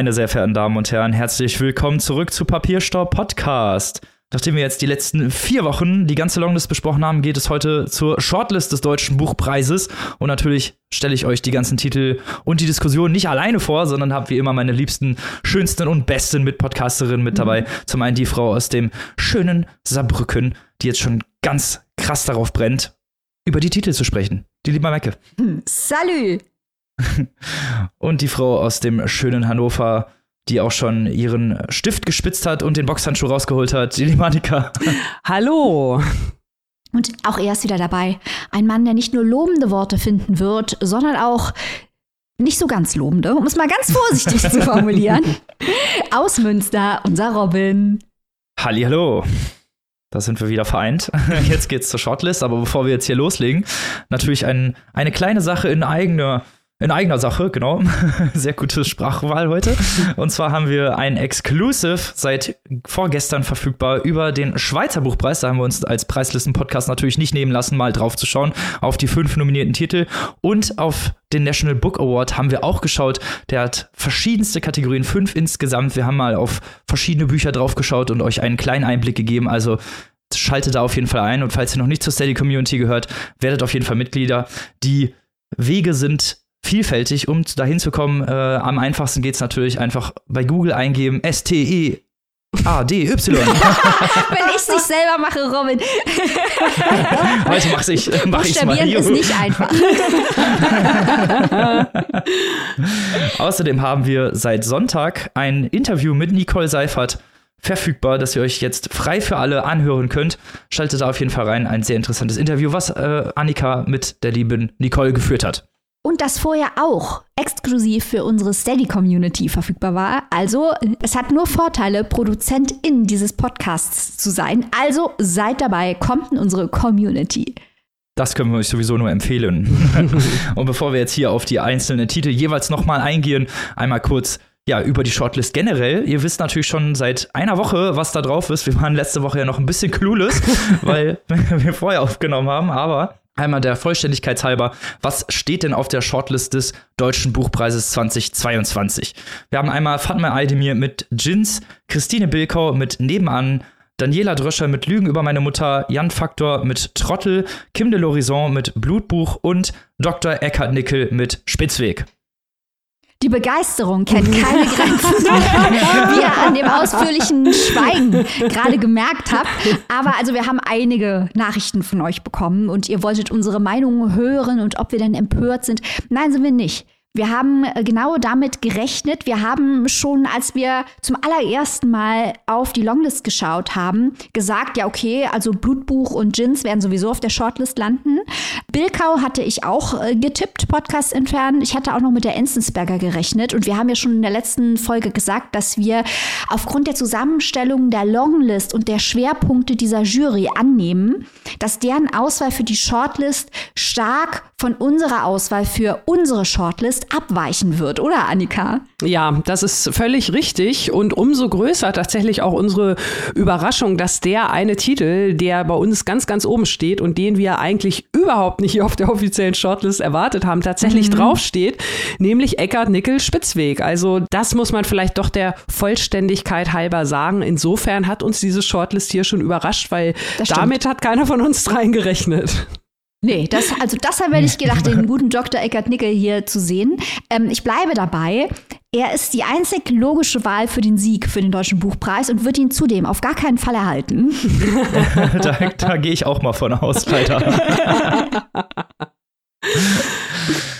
Meine sehr verehrten Damen und Herren, herzlich willkommen zurück zu Papierstaub Podcast. Nachdem wir jetzt die letzten vier Wochen die ganze Longlist besprochen haben, geht es heute zur Shortlist des Deutschen Buchpreises. Und natürlich stelle ich euch die ganzen Titel und die Diskussion nicht alleine vor, sondern habe wie immer meine liebsten, schönsten und besten Mitpodcasterinnen mit dabei. Mhm. Zum einen die Frau aus dem schönen Saarbrücken, die jetzt schon ganz krass darauf brennt, über die Titel zu sprechen. Die liebe Mecke. Salü! Und die Frau aus dem schönen Hannover, die auch schon ihren Stift gespitzt hat und den Boxhandschuh rausgeholt hat, die Monika. Hallo. Und auch er ist wieder dabei. Ein Mann, der nicht nur lobende Worte finden wird, sondern auch nicht so ganz lobende, um es mal ganz vorsichtig zu formulieren. Aus Münster, unser Robin. Hallihallo. Da sind wir wieder vereint. Jetzt geht's zur Shortlist, aber bevor wir jetzt hier loslegen, natürlich ein, eine kleine Sache in eigener in eigener Sache, genau. Sehr gute Sprachwahl heute. Und zwar haben wir ein Exclusive seit vorgestern verfügbar über den Schweizer Buchpreis. Da haben wir uns als Preislisten-Podcast natürlich nicht nehmen lassen, mal drauf zu schauen auf die fünf nominierten Titel. Und auf den National Book Award haben wir auch geschaut. Der hat verschiedenste Kategorien, fünf insgesamt. Wir haben mal auf verschiedene Bücher drauf geschaut und euch einen kleinen Einblick gegeben. Also schaltet da auf jeden Fall ein. Und falls ihr noch nicht zur Steady Community gehört, werdet auf jeden Fall Mitglieder. Die Wege sind vielfältig, um dahin zu kommen. Äh, am einfachsten geht es natürlich einfach bei Google eingeben S-T-E. A, D, Y. Wenn ich es nicht selber mache, Robin. Heute mach ich, mach ich's mal. ist nicht einfach. Außerdem haben wir seit Sonntag ein Interview mit Nicole Seifert verfügbar, das ihr euch jetzt frei für alle anhören könnt. Schaltet da auf jeden Fall rein. Ein sehr interessantes Interview, was äh, Annika mit der lieben Nicole geführt hat. Und das vorher auch exklusiv für unsere Steady-Community verfügbar war. Also, es hat nur Vorteile, Produzentin dieses Podcasts zu sein. Also, seid dabei, kommt in unsere Community. Das können wir euch sowieso nur empfehlen. Und bevor wir jetzt hier auf die einzelnen Titel jeweils nochmal eingehen, einmal kurz ja, über die Shortlist generell. Ihr wisst natürlich schon seit einer Woche, was da drauf ist. Wir waren letzte Woche ja noch ein bisschen clueless, weil wir vorher aufgenommen haben, aber Einmal der Vollständigkeit halber, was steht denn auf der Shortlist des Deutschen Buchpreises 2022? Wir haben einmal Fatma Aydemir mit Jins, Christine Bilkau mit Nebenan, Daniela Dröscher mit Lügen über meine Mutter, Jan Faktor mit Trottel, Kim de Lorison mit Blutbuch und Dr. Eckhard Nickel mit Spitzweg. Die Begeisterung kennt keine Grenzen, wie ihr an dem ausführlichen Schweigen gerade gemerkt habt. Aber also wir haben einige Nachrichten von euch bekommen und ihr wolltet unsere Meinung hören und ob wir denn empört sind. Nein, sind wir nicht. Wir haben äh, genau damit gerechnet. Wir haben schon, als wir zum allerersten Mal auf die Longlist geschaut haben, gesagt, ja, okay, also Blutbuch und Gins werden sowieso auf der Shortlist landen. Bilkau hatte ich auch äh, getippt, Podcast entfernen. Ich hatte auch noch mit der Enzensberger gerechnet. Und wir haben ja schon in der letzten Folge gesagt, dass wir aufgrund der Zusammenstellung der Longlist und der Schwerpunkte dieser Jury annehmen, dass deren Auswahl für die Shortlist stark von unserer Auswahl für unsere Shortlist abweichen wird, oder Annika? Ja, das ist völlig richtig und umso größer tatsächlich auch unsere Überraschung, dass der eine Titel, der bei uns ganz, ganz oben steht und den wir eigentlich überhaupt nicht auf der offiziellen Shortlist erwartet haben, tatsächlich mhm. draufsteht, nämlich Eckart Nickel Spitzweg. Also das muss man vielleicht doch der Vollständigkeit halber sagen. Insofern hat uns diese Shortlist hier schon überrascht, weil damit hat keiner von uns reingerechnet. Nee, das, also das habe ich gedacht, den guten Dr. Eckert Nickel hier zu sehen. Ähm, ich bleibe dabei. Er ist die einzig logische Wahl für den Sieg für den Deutschen Buchpreis und wird ihn zudem auf gar keinen Fall erhalten. da, da gehe ich auch mal von aus, leider.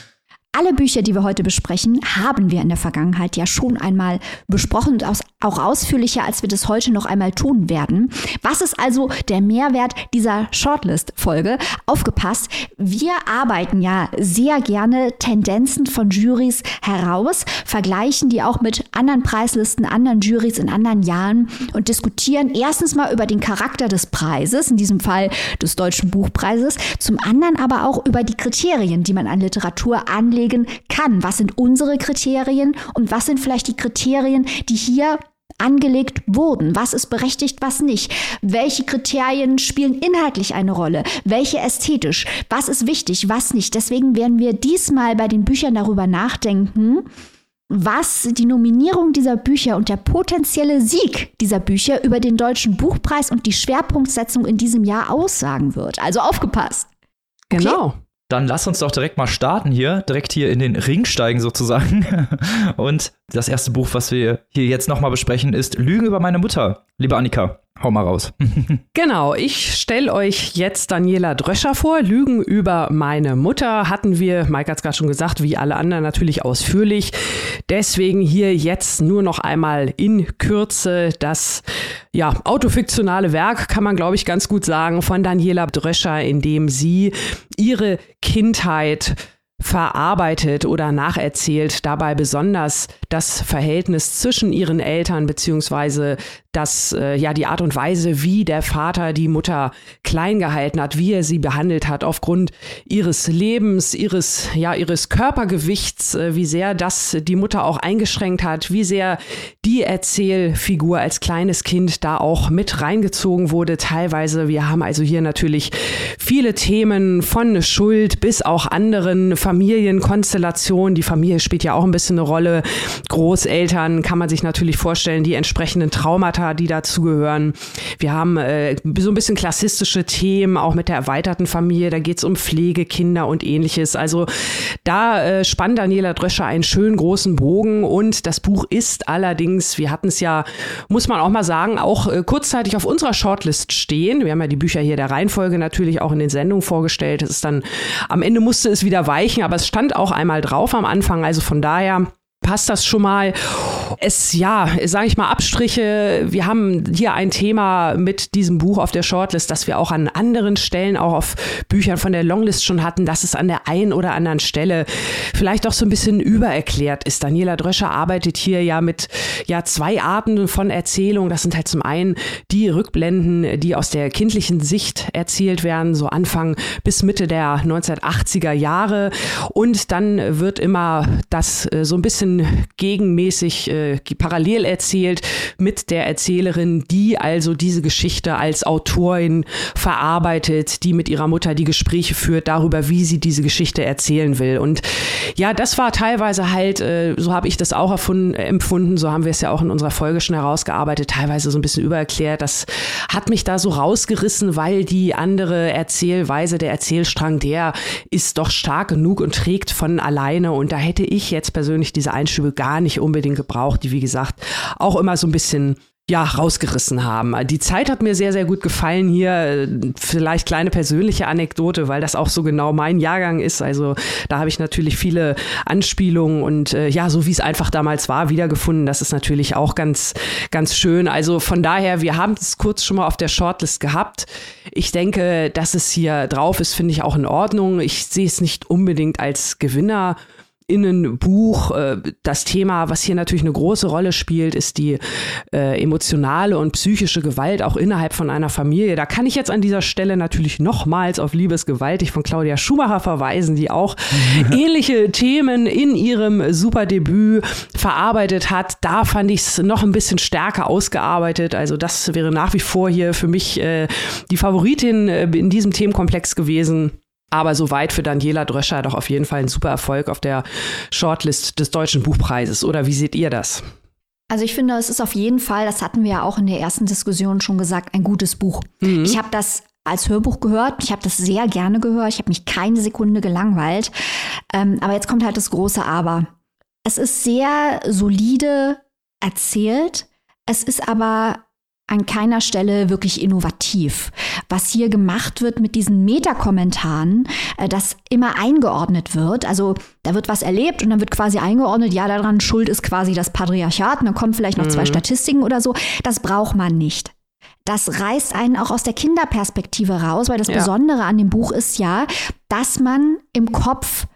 Alle Bücher, die wir heute besprechen, haben wir in der Vergangenheit ja schon einmal besprochen und auch ausführlicher, als wir das heute noch einmal tun werden. Was ist also der Mehrwert dieser Shortlist-Folge? Aufgepasst, wir arbeiten ja sehr gerne Tendenzen von Juries heraus, vergleichen die auch mit anderen Preislisten, anderen Juries in anderen Jahren und diskutieren erstens mal über den Charakter des Preises, in diesem Fall des Deutschen Buchpreises, zum anderen aber auch über die Kriterien, die man an Literatur anlegt festlegen kann. Was sind unsere Kriterien und was sind vielleicht die Kriterien, die hier angelegt wurden. Was ist berechtigt, was nicht? Welche Kriterien spielen inhaltlich eine Rolle? Welche ästhetisch? Was ist wichtig, was nicht? Deswegen werden wir diesmal bei den Büchern darüber nachdenken, was die Nominierung dieser Bücher und der potenzielle Sieg dieser Bücher über den Deutschen Buchpreis und die Schwerpunktsetzung in diesem Jahr aussagen wird. Also aufgepasst. Okay? Genau. Dann lass uns doch direkt mal starten hier, direkt hier in den Ring steigen sozusagen. Und das erste Buch, was wir hier jetzt nochmal besprechen, ist Lügen über meine Mutter. Liebe Annika, hau mal raus. genau, ich stelle euch jetzt Daniela Dröscher vor. Lügen über meine Mutter hatten wir, Mike hat es gerade schon gesagt, wie alle anderen natürlich ausführlich. Deswegen hier jetzt nur noch einmal in Kürze das ja, autofiktionale Werk, kann man glaube ich ganz gut sagen, von Daniela Dröscher, in dem sie ihre Kindheit verarbeitet oder nacherzählt, dabei besonders das Verhältnis zwischen ihren Eltern beziehungsweise dass äh, ja die Art und Weise, wie der Vater die Mutter klein gehalten hat, wie er sie behandelt hat, aufgrund ihres Lebens, ihres ja ihres Körpergewichts, äh, wie sehr das die Mutter auch eingeschränkt hat, wie sehr die Erzählfigur als kleines Kind da auch mit reingezogen wurde. Teilweise, wir haben also hier natürlich viele Themen von Schuld bis auch anderen Familienkonstellationen. Die Familie spielt ja auch ein bisschen eine Rolle. Großeltern kann man sich natürlich vorstellen, die entsprechenden Traumata Traumata, die dazugehören. Wir haben äh, so ein bisschen klassistische Themen, auch mit der erweiterten Familie. Da geht es um Pflege, Kinder und ähnliches. Also da äh, spannt Daniela Dröscher einen schönen großen Bogen und das Buch ist allerdings, wir hatten es ja, muss man auch mal sagen, auch äh, kurzzeitig auf unserer Shortlist stehen. Wir haben ja die Bücher hier der Reihenfolge natürlich auch in den Sendungen vorgestellt. Es ist dann, am Ende musste es wieder weichen, aber es stand auch einmal drauf am Anfang. Also von daher passt das schon mal. Es, ja, sage ich mal, Abstriche. Wir haben hier ein Thema mit diesem Buch auf der Shortlist, das wir auch an anderen Stellen, auch auf Büchern von der Longlist schon hatten, dass es an der einen oder anderen Stelle vielleicht auch so ein bisschen übererklärt ist. Daniela Dröscher arbeitet hier ja mit ja, zwei Arten von Erzählung. Das sind halt zum einen die Rückblenden, die aus der kindlichen Sicht erzählt werden, so Anfang bis Mitte der 1980er Jahre. Und dann wird immer das äh, so ein bisschen bisschen gegenmäßig äh, parallel erzählt mit der Erzählerin, die also diese Geschichte als Autorin verarbeitet, die mit ihrer Mutter die Gespräche führt darüber, wie sie diese Geschichte erzählen will. Und ja, das war teilweise halt, äh, so habe ich das auch erfunden, äh, empfunden, so haben wir es ja auch in unserer Folge schon herausgearbeitet, teilweise so ein bisschen übererklärt. Das hat mich da so rausgerissen, weil die andere Erzählweise, der Erzählstrang, der ist doch stark genug und trägt von alleine. Und da hätte ich jetzt persönlich diese Einschübe gar nicht unbedingt gebraucht, die wie gesagt auch immer so ein bisschen ja, rausgerissen haben. Die Zeit hat mir sehr, sehr gut gefallen hier. Vielleicht kleine persönliche Anekdote, weil das auch so genau mein Jahrgang ist. Also da habe ich natürlich viele Anspielungen und äh, ja, so wie es einfach damals war, wiedergefunden. Das ist natürlich auch ganz, ganz schön. Also von daher, wir haben es kurz schon mal auf der Shortlist gehabt. Ich denke, dass es hier drauf ist, finde ich auch in Ordnung. Ich sehe es nicht unbedingt als Gewinner Innenbuch. Äh, das Thema, was hier natürlich eine große Rolle spielt, ist die äh, emotionale und psychische Gewalt auch innerhalb von einer Familie. Da kann ich jetzt an dieser Stelle natürlich nochmals auf Liebesgewaltig von Claudia Schumacher verweisen, die auch ähnliche Themen in ihrem Superdebüt verarbeitet hat. Da fand ich es noch ein bisschen stärker ausgearbeitet. Also das wäre nach wie vor hier für mich äh, die Favoritin äh, in diesem Themenkomplex gewesen. Aber soweit für Daniela Dröscher doch auf jeden Fall ein super Erfolg auf der Shortlist des Deutschen Buchpreises. Oder wie seht ihr das? Also ich finde, es ist auf jeden Fall, das hatten wir ja auch in der ersten Diskussion schon gesagt, ein gutes Buch. Mhm. Ich habe das als Hörbuch gehört. Ich habe das sehr gerne gehört. Ich habe mich keine Sekunde gelangweilt. Ähm, aber jetzt kommt halt das große Aber. Es ist sehr solide erzählt. Es ist aber an keiner Stelle wirklich innovativ. Was hier gemacht wird mit diesen Metakommentaren, äh, das immer eingeordnet wird. Also da wird was erlebt und dann wird quasi eingeordnet, ja, daran schuld ist quasi das Patriarchat und dann kommen vielleicht noch mhm. zwei Statistiken oder so. Das braucht man nicht. Das reißt einen auch aus der Kinderperspektive raus, weil das ja. Besondere an dem Buch ist ja, dass man im Kopf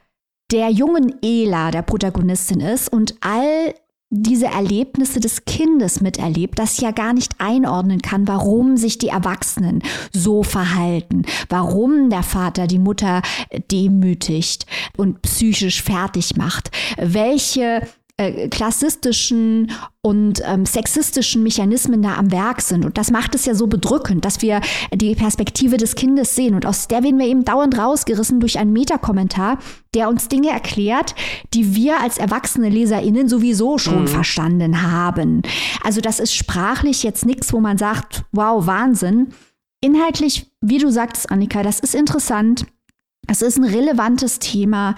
der jungen Ela, der Protagonistin ist und all diese Erlebnisse des Kindes miterlebt, das ja gar nicht einordnen kann, warum sich die Erwachsenen so verhalten, warum der Vater die Mutter demütigt und psychisch fertig macht, welche äh, klassistischen und ähm, sexistischen Mechanismen da am Werk sind. Und das macht es ja so bedrückend, dass wir die Perspektive des Kindes sehen. Und aus der werden wir eben dauernd rausgerissen durch einen Metakommentar, der uns Dinge erklärt, die wir als erwachsene LeserInnen sowieso schon mhm. verstanden haben. Also das ist sprachlich jetzt nichts, wo man sagt, wow, Wahnsinn. Inhaltlich, wie du sagtest, Annika, das ist interessant. Es ist ein relevantes Thema,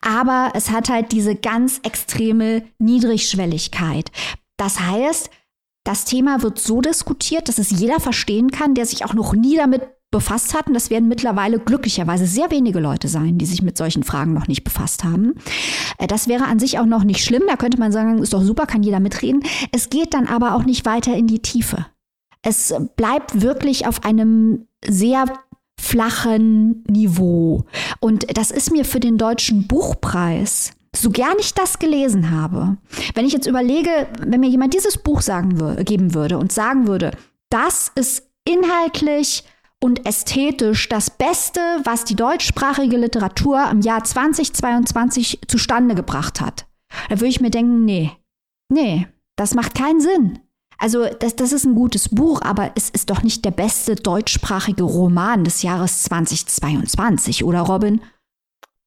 aber es hat halt diese ganz extreme Niedrigschwelligkeit. Das heißt, das Thema wird so diskutiert, dass es jeder verstehen kann, der sich auch noch nie damit befasst hat. Und das werden mittlerweile glücklicherweise sehr wenige Leute sein, die sich mit solchen Fragen noch nicht befasst haben. Äh, das wäre an sich auch noch nicht schlimm. Da könnte man sagen, ist doch super, kann jeder mitreden. Es geht dann aber auch nicht weiter in die Tiefe. Es bleibt wirklich auf einem sehr flachen Niveau. Und das ist mir für den deutschen Buchpreis so gern ich das gelesen habe, wenn ich jetzt überlege, wenn mir jemand dieses Buch sagen geben würde und sagen würde, das ist inhaltlich und ästhetisch das Beste, was die deutschsprachige Literatur im Jahr 2022 zustande gebracht hat, dann würde ich mir denken, nee, nee, das macht keinen Sinn. Also das, das ist ein gutes Buch, aber es ist doch nicht der beste deutschsprachige Roman des Jahres 2022, oder Robin?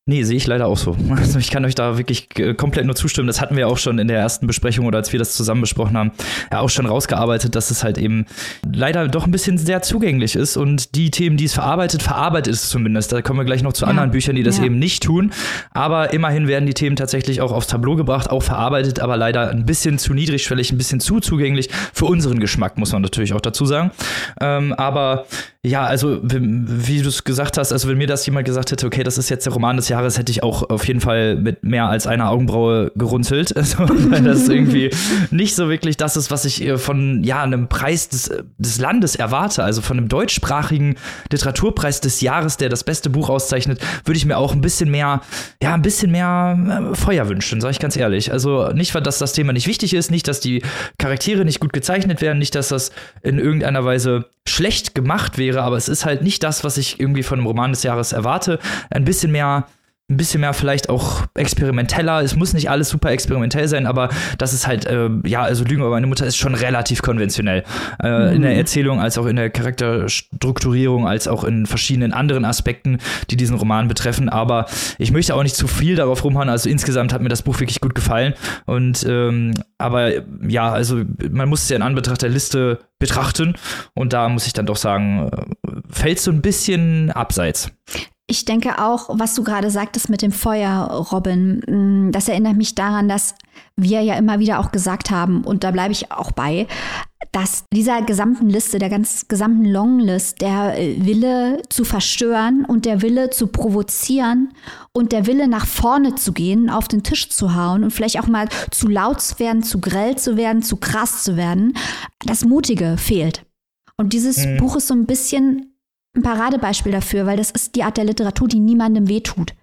Nee, sehe ich leider auch so. Also ich kann euch da wirklich äh, komplett nur zustimmen. Das hatten wir auch schon in der ersten Besprechung oder als wir das zusammen besprochen haben, ja auch schon rausgearbeitet, dass es halt eben leider doch ein bisschen sehr zugänglich ist und die Themen, die es verarbeitet, verarbeitet es zumindest. Da kommen wir gleich noch zu ja. anderen Büchern, die das ja. eben nicht tun. Aber immerhin werden die Themen tatsächlich auch aufs Tableau gebracht, auch verarbeitet, aber leider ein bisschen zu niedrigschwellig, ein bisschen zu zugänglich für unseren Geschmack, muss man natürlich auch dazu sagen. Ähm, aber ja, also wie du es gesagt hast, also wenn mir das jemand gesagt hätte, okay, das ist jetzt der Roman des Jahres, hätte ich auch auf jeden Fall mit mehr als einer Augenbraue gerunzelt. Also, weil das irgendwie nicht so wirklich das ist, was ich äh, von ja, einem Preis des, des Landes erwarte. Also von einem deutschsprachigen Literaturpreis des Jahres, der das beste Buch auszeichnet, würde ich mir auch ein bisschen mehr, ja, ein bisschen mehr äh, Feuer wünschen, sage ich ganz ehrlich. Also nicht, dass das Thema nicht wichtig ist, nicht, dass die Charaktere nicht gut gezeichnet werden, nicht, dass das in irgendeiner Weise schlecht gemacht wäre, aber es ist halt nicht das, was ich irgendwie von einem Roman des Jahres erwarte. Ein bisschen mehr ein bisschen mehr vielleicht auch experimenteller. Es muss nicht alles super experimentell sein, aber das ist halt, äh, ja, also Lügen über meine Mutter ist schon relativ konventionell. Äh, mhm. In der mhm. Erzählung, als auch in der Charakterstrukturierung, als auch in verschiedenen anderen Aspekten, die diesen Roman betreffen. Aber ich möchte auch nicht zu viel darauf rumhauen. Also insgesamt hat mir das Buch wirklich gut gefallen. Und ähm, aber ja, also man muss es ja in Anbetracht der Liste betrachten. Und da muss ich dann doch sagen, äh, fällt so ein bisschen abseits. Ich denke auch, was du gerade sagtest mit dem Feuer, Robin, mm, das erinnert mich daran, dass wir ja immer wieder auch gesagt haben, und da bleibe ich auch bei, dass dieser gesamten Liste, der ganz gesamten Longlist, der Wille zu verstören und der Wille zu provozieren und der Wille nach vorne zu gehen, auf den Tisch zu hauen und vielleicht auch mal zu laut zu werden, zu grell zu werden, zu krass zu werden, das Mutige fehlt. Und dieses mhm. Buch ist so ein bisschen ein Paradebeispiel dafür, weil das ist die Art der Literatur, die niemandem weh tut.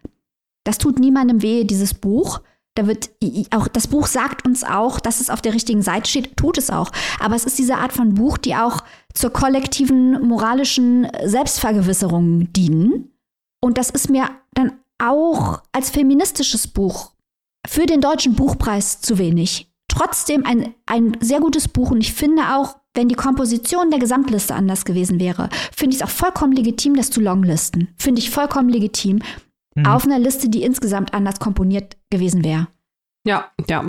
Das tut niemandem weh, dieses Buch. Da wird auch das Buch sagt uns auch, dass es auf der richtigen Seite steht, tut es auch. Aber es ist diese Art von Buch, die auch zur kollektiven moralischen Selbstvergewisserung dienen. Und das ist mir dann auch als feministisches Buch für den deutschen Buchpreis zu wenig. Trotzdem ein, ein sehr gutes Buch und ich finde auch, wenn die Komposition der Gesamtliste anders gewesen wäre, finde ich es auch vollkommen legitim, das zu longlisten. Finde ich vollkommen legitim. Mhm. Auf einer Liste, die insgesamt anders komponiert gewesen wäre. Ja, ja.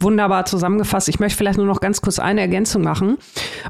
Wunderbar zusammengefasst. Ich möchte vielleicht nur noch ganz kurz eine Ergänzung machen.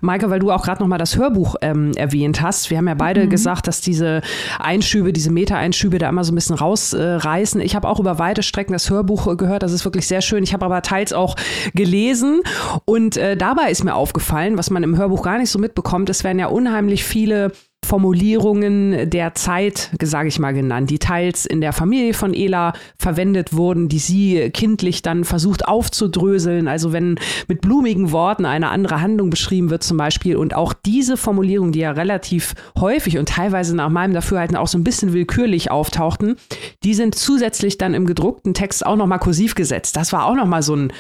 Maike, weil du auch gerade noch mal das Hörbuch ähm, erwähnt hast. Wir haben ja beide mhm. gesagt, dass diese Einschübe, diese Meta-Einschübe da immer so ein bisschen rausreißen. Äh, ich habe auch über weite Strecken das Hörbuch gehört. Das ist wirklich sehr schön. Ich habe aber teils auch gelesen. Und äh, dabei ist mir aufgefallen, was man im Hörbuch gar nicht so mitbekommt, es werden ja unheimlich viele Formulierungen der Zeit, sage ich mal, genannt, die teils in der Familie von Ela verwendet wurden, die sie kindlich dann versucht aufzudröseln. Also wenn mit blumigen Worten eine andere Handlung beschrieben wird zum Beispiel und auch diese Formulierungen, die ja relativ häufig und teilweise nach meinem Dafürhalten auch so ein bisschen willkürlich auftauchten, die sind zusätzlich dann im gedruckten Text auch nochmal kursiv gesetzt. Das war auch nochmal so ein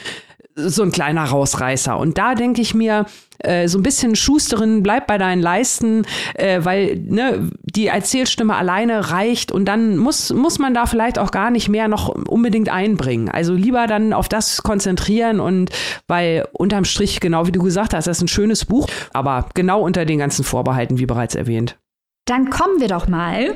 so ein kleiner Rausreißer. Und da denke ich mir, äh, so ein bisschen Schusterin, bleib bei deinen Leisten, äh, weil ne, die Erzählstimme alleine reicht und dann muss, muss man da vielleicht auch gar nicht mehr noch unbedingt einbringen. Also lieber dann auf das konzentrieren und weil unterm Strich, genau wie du gesagt hast, das ist ein schönes Buch, aber genau unter den ganzen Vorbehalten, wie bereits erwähnt. Dann kommen wir doch mal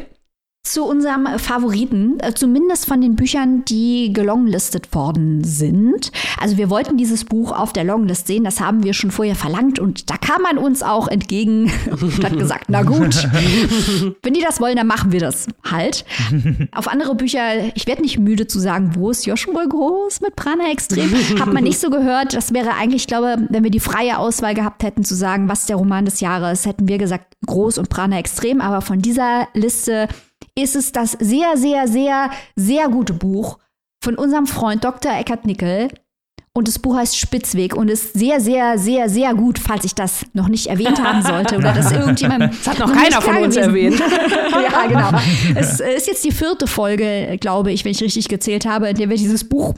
zu unserem Favoriten, äh, zumindest von den Büchern, die gelonglistet worden sind. Also wir wollten dieses Buch auf der Longlist sehen, das haben wir schon vorher verlangt und da kam man uns auch entgegen und hat gesagt, na gut, wenn die das wollen, dann machen wir das halt. auf andere Bücher, ich werde nicht müde zu sagen, wo ist Joshua Groß mit Prana Extrem? Hat man nicht so gehört. Das wäre eigentlich, ich glaube, wenn wir die freie Auswahl gehabt hätten zu sagen, was der Roman des Jahres, hätten wir gesagt Groß und Prana Extrem. Aber von dieser Liste ist es das sehr, sehr, sehr, sehr gute Buch von unserem Freund Dr. Eckhard Nickel. Und das Buch heißt Spitzweg und ist sehr, sehr, sehr, sehr gut, falls ich das noch nicht erwähnt haben sollte oder dass irgendjemand. Das hat noch, noch keiner von uns gewesen. erwähnt. ja, genau. Es ist jetzt die vierte Folge, glaube ich, wenn ich richtig gezählt habe, in der wir dieses Buch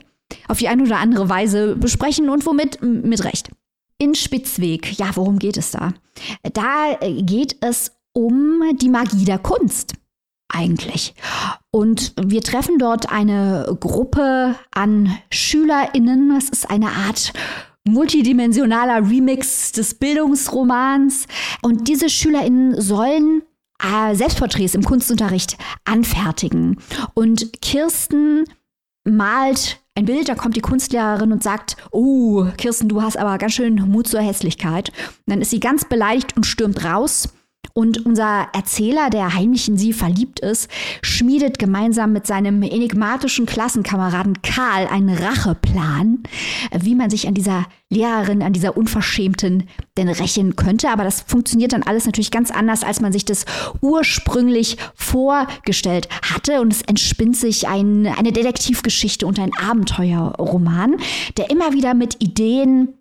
auf die eine oder andere Weise besprechen und womit mit Recht. In Spitzweg, ja, worum geht es da? Da geht es um die Magie der Kunst eigentlich. Und wir treffen dort eine Gruppe an SchülerInnen. Es ist eine Art multidimensionaler Remix des Bildungsromans. Und diese SchülerInnen sollen äh, Selbstporträts im Kunstunterricht anfertigen. Und Kirsten malt ein Bild, da kommt die Kunstlehrerin und sagt, oh, Kirsten, du hast aber ganz schön Mut zur Hässlichkeit. Und dann ist sie ganz beleidigt und stürmt raus. Und unser Erzähler, der heimlich in sie verliebt ist, schmiedet gemeinsam mit seinem enigmatischen Klassenkameraden Karl einen Racheplan, wie man sich an dieser Lehrerin, an dieser Unverschämten denn rächen könnte. Aber das funktioniert dann alles natürlich ganz anders, als man sich das ursprünglich vorgestellt hatte. Und es entspinnt sich ein, eine Detektivgeschichte und ein Abenteuerroman, der immer wieder mit Ideen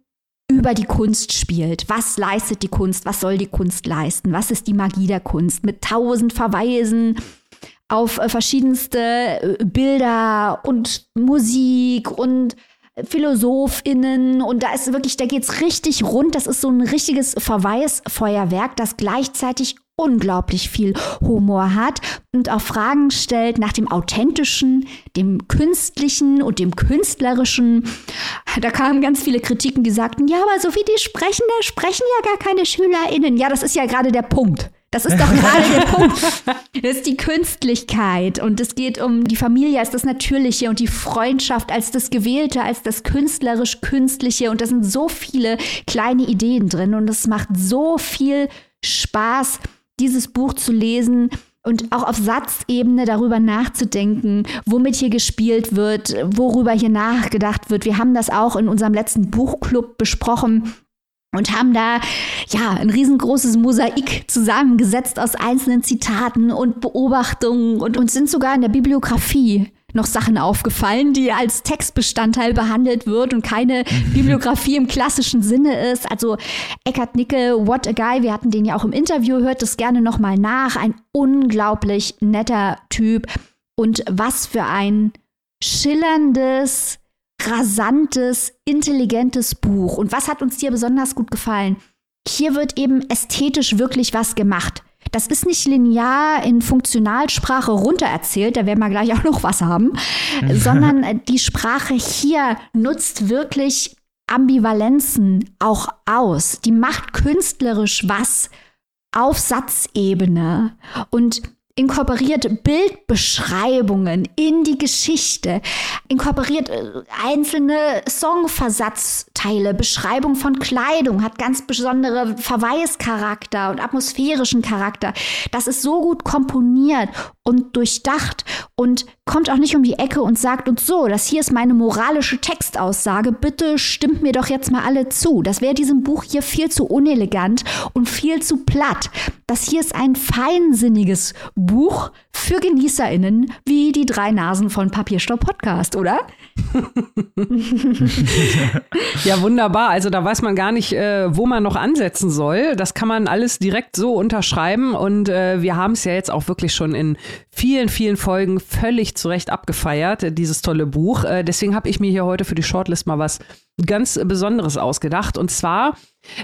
über die Kunst spielt. Was leistet die Kunst? Was soll die Kunst leisten? Was ist die Magie der Kunst? Mit tausend Verweisen auf äh, verschiedenste äh, Bilder und Musik und PhilosophInnen und da ist wirklich, da geht's richtig rund. Das ist so ein richtiges Verweisfeuerwerk, das gleichzeitig unglaublich viel Humor hat und auch Fragen stellt nach dem Authentischen, dem Künstlichen und dem Künstlerischen. Da kamen ganz viele Kritiken, die sagten, ja, aber so wie die sprechen, da sprechen ja gar keine SchülerInnen. Ja, das ist ja gerade der Punkt. Das ist doch gerade der Punkt. Das ist die Künstlichkeit und es geht um die Familie als das Natürliche und die Freundschaft als das Gewählte, als das künstlerisch-künstliche und da sind so viele kleine Ideen drin und es macht so viel Spaß, dieses Buch zu lesen und auch auf Satzebene darüber nachzudenken, womit hier gespielt wird, worüber hier nachgedacht wird. Wir haben das auch in unserem letzten Buchclub besprochen und haben da ja ein riesengroßes Mosaik zusammengesetzt aus einzelnen Zitaten und Beobachtungen und uns sind sogar in der Bibliografie noch Sachen aufgefallen, die als Textbestandteil behandelt wird und keine Bibliografie im klassischen Sinne ist. Also Eckhard Nickel, What a Guy, wir hatten den ja auch im Interview, hört das gerne nochmal nach. Ein unglaublich netter Typ und was für ein schillerndes, rasantes, intelligentes Buch. Und was hat uns hier besonders gut gefallen? Hier wird eben ästhetisch wirklich was gemacht. Das ist nicht linear in Funktionalsprache runtererzählt, da werden wir gleich auch noch was haben, sondern die Sprache hier nutzt wirklich Ambivalenzen auch aus. Die macht künstlerisch was auf Satzebene und inkorporiert Bildbeschreibungen in die Geschichte, inkorporiert äh, einzelne Songversatzteile, Beschreibung von Kleidung, hat ganz besondere Verweischarakter und atmosphärischen Charakter. Das ist so gut komponiert und durchdacht und kommt auch nicht um die Ecke und sagt uns so, das hier ist meine moralische Textaussage, bitte stimmt mir doch jetzt mal alle zu. Das wäre diesem Buch hier viel zu unelegant und viel zu platt. Das hier ist ein feinsinniges Buch für GenießerInnen wie die drei Nasen von Papierstopp Podcast, oder? ja, wunderbar. Also da weiß man gar nicht, äh, wo man noch ansetzen soll. Das kann man alles direkt so unterschreiben. Und äh, wir haben es ja jetzt auch wirklich schon in vielen, vielen Folgen völlig zurecht abgefeiert, dieses tolle Buch. Äh, deswegen habe ich mir hier heute für die Shortlist mal was ganz Besonderes ausgedacht. Und zwar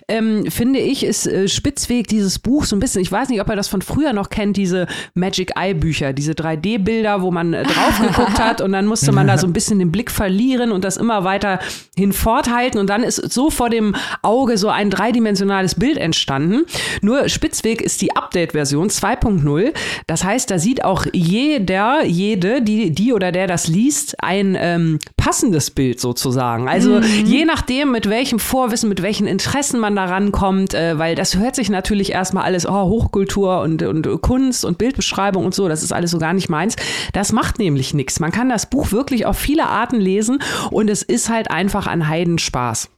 ähm, finde ich, ist äh, Spitzweg dieses Buch so ein bisschen, ich weiß nicht, ob er das von früher noch kennt, diese Magic Eye Bücher, diese 3D-Bilder, wo man äh, drauf geguckt hat und dann musste man da so ein bisschen den Blick verlieren und das immer weiter hinforthalten und dann ist so vor dem Auge so ein dreidimensionales Bild entstanden. Nur Spitzweg ist die Update-Version 2.0. Das heißt, da sieht auch jeder, jede, die, die oder der das liest, ein ähm, passendes Bild sozusagen. Also mhm. je nachdem, mit welchem Vorwissen, mit welchen Interessen man da rankommt, äh, weil das hört sich natürlich erstmal alles, oh, Hochkultur und, und Kunst und Bildbeschreibung und so, das ist alles so gar nicht meins. Das macht nämlich nichts. Man kann das Buch wirklich auf viele Arten lesen und es ist halt einfach ein Heidenspaß.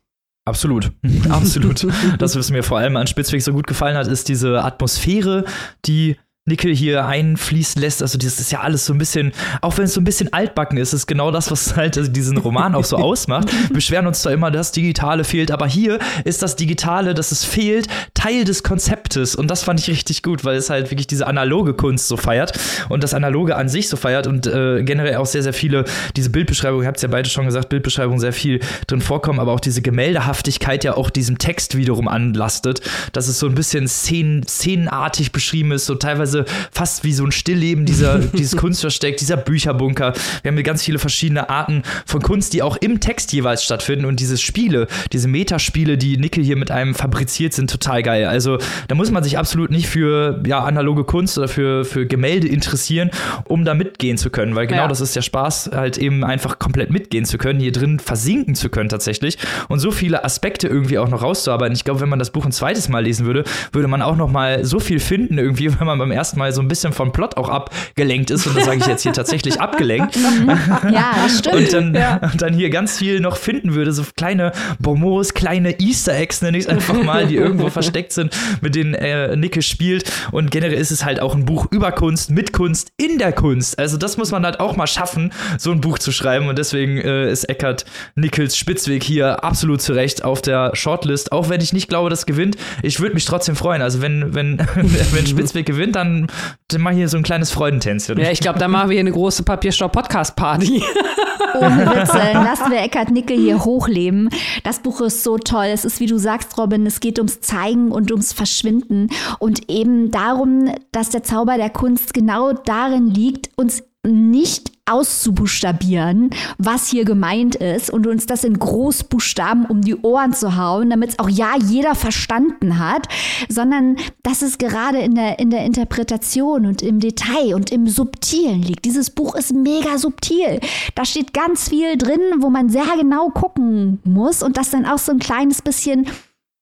Absolut, absolut. das, was mir vor allem an Spitzweg so gut gefallen hat, ist diese Atmosphäre, die Nickel hier einfließen lässt. Also das ist ja alles so ein bisschen, auch wenn es so ein bisschen altbacken ist, ist genau das, was halt also diesen Roman auch so ausmacht. Wir beschweren uns da immer, das Digitale fehlt, aber hier ist das Digitale, dass es fehlt, Teil des Konzeptes. Und das fand ich richtig gut, weil es halt wirklich diese analoge Kunst so feiert und das Analoge an sich so feiert und äh, generell auch sehr, sehr viele, diese Bildbeschreibung, ihr habt es ja beide schon gesagt, Bildbeschreibung sehr viel drin vorkommen, aber auch diese Gemäldehaftigkeit ja auch diesem Text wiederum anlastet, dass es so ein bisschen szen szenenartig beschrieben ist, so teilweise teilweise fast wie so ein Stillleben dieser, dieses Kunstversteck, dieser Bücherbunker. Wir haben hier ganz viele verschiedene Arten von Kunst, die auch im Text jeweils stattfinden und diese Spiele, diese Metaspiele, die Nickel hier mit einem fabriziert, sind total geil. Also da muss man sich absolut nicht für ja, analoge Kunst oder für, für Gemälde interessieren, um da mitgehen zu können, weil genau ja. das ist der Spaß, halt eben einfach komplett mitgehen zu können, hier drin versinken zu können tatsächlich und so viele Aspekte irgendwie auch noch rauszuarbeiten. Ich glaube, wenn man das Buch ein zweites Mal lesen würde, würde man auch noch mal so viel finden irgendwie, wenn man beim ersten ersten so ein bisschen vom Plot auch abgelenkt ist. Und das sage ich jetzt hier tatsächlich abgelenkt. ja, das stimmt. Und dann, ja. und dann hier ganz viel noch finden würde, so kleine Bonbons, kleine Easter Eggs, nenne ich es einfach mal, die irgendwo versteckt sind, mit denen äh, Nicke spielt. Und generell ist es halt auch ein Buch über Kunst, mit Kunst, in der Kunst. Also das muss man halt auch mal schaffen, so ein Buch zu schreiben. Und deswegen äh, ist Eckart Nickels Spitzweg hier absolut zu Recht auf der Shortlist. Auch wenn ich nicht glaube, dass gewinnt. Ich würde mich trotzdem freuen. Also wenn, wenn, wenn Spitzweg gewinnt, dann dann, dann mach hier so ein kleines Freudentänzchen. Ja, ich glaube, dann machen wir hier eine große Papierstau-Podcast-Party. Ohne Witze. Lassen wir Eckhard Nickel hier hochleben. Das Buch ist so toll. Es ist, wie du sagst, Robin, es geht ums Zeigen und ums Verschwinden und eben darum, dass der Zauber der Kunst genau darin liegt, uns nicht auszubuchstabieren, was hier gemeint ist und uns das in Großbuchstaben um die Ohren zu hauen, damit es auch ja jeder verstanden hat, sondern dass es gerade in der, in der Interpretation und im Detail und im Subtilen liegt. Dieses Buch ist mega subtil. Da steht ganz viel drin, wo man sehr genau gucken muss und das dann auch so ein kleines bisschen,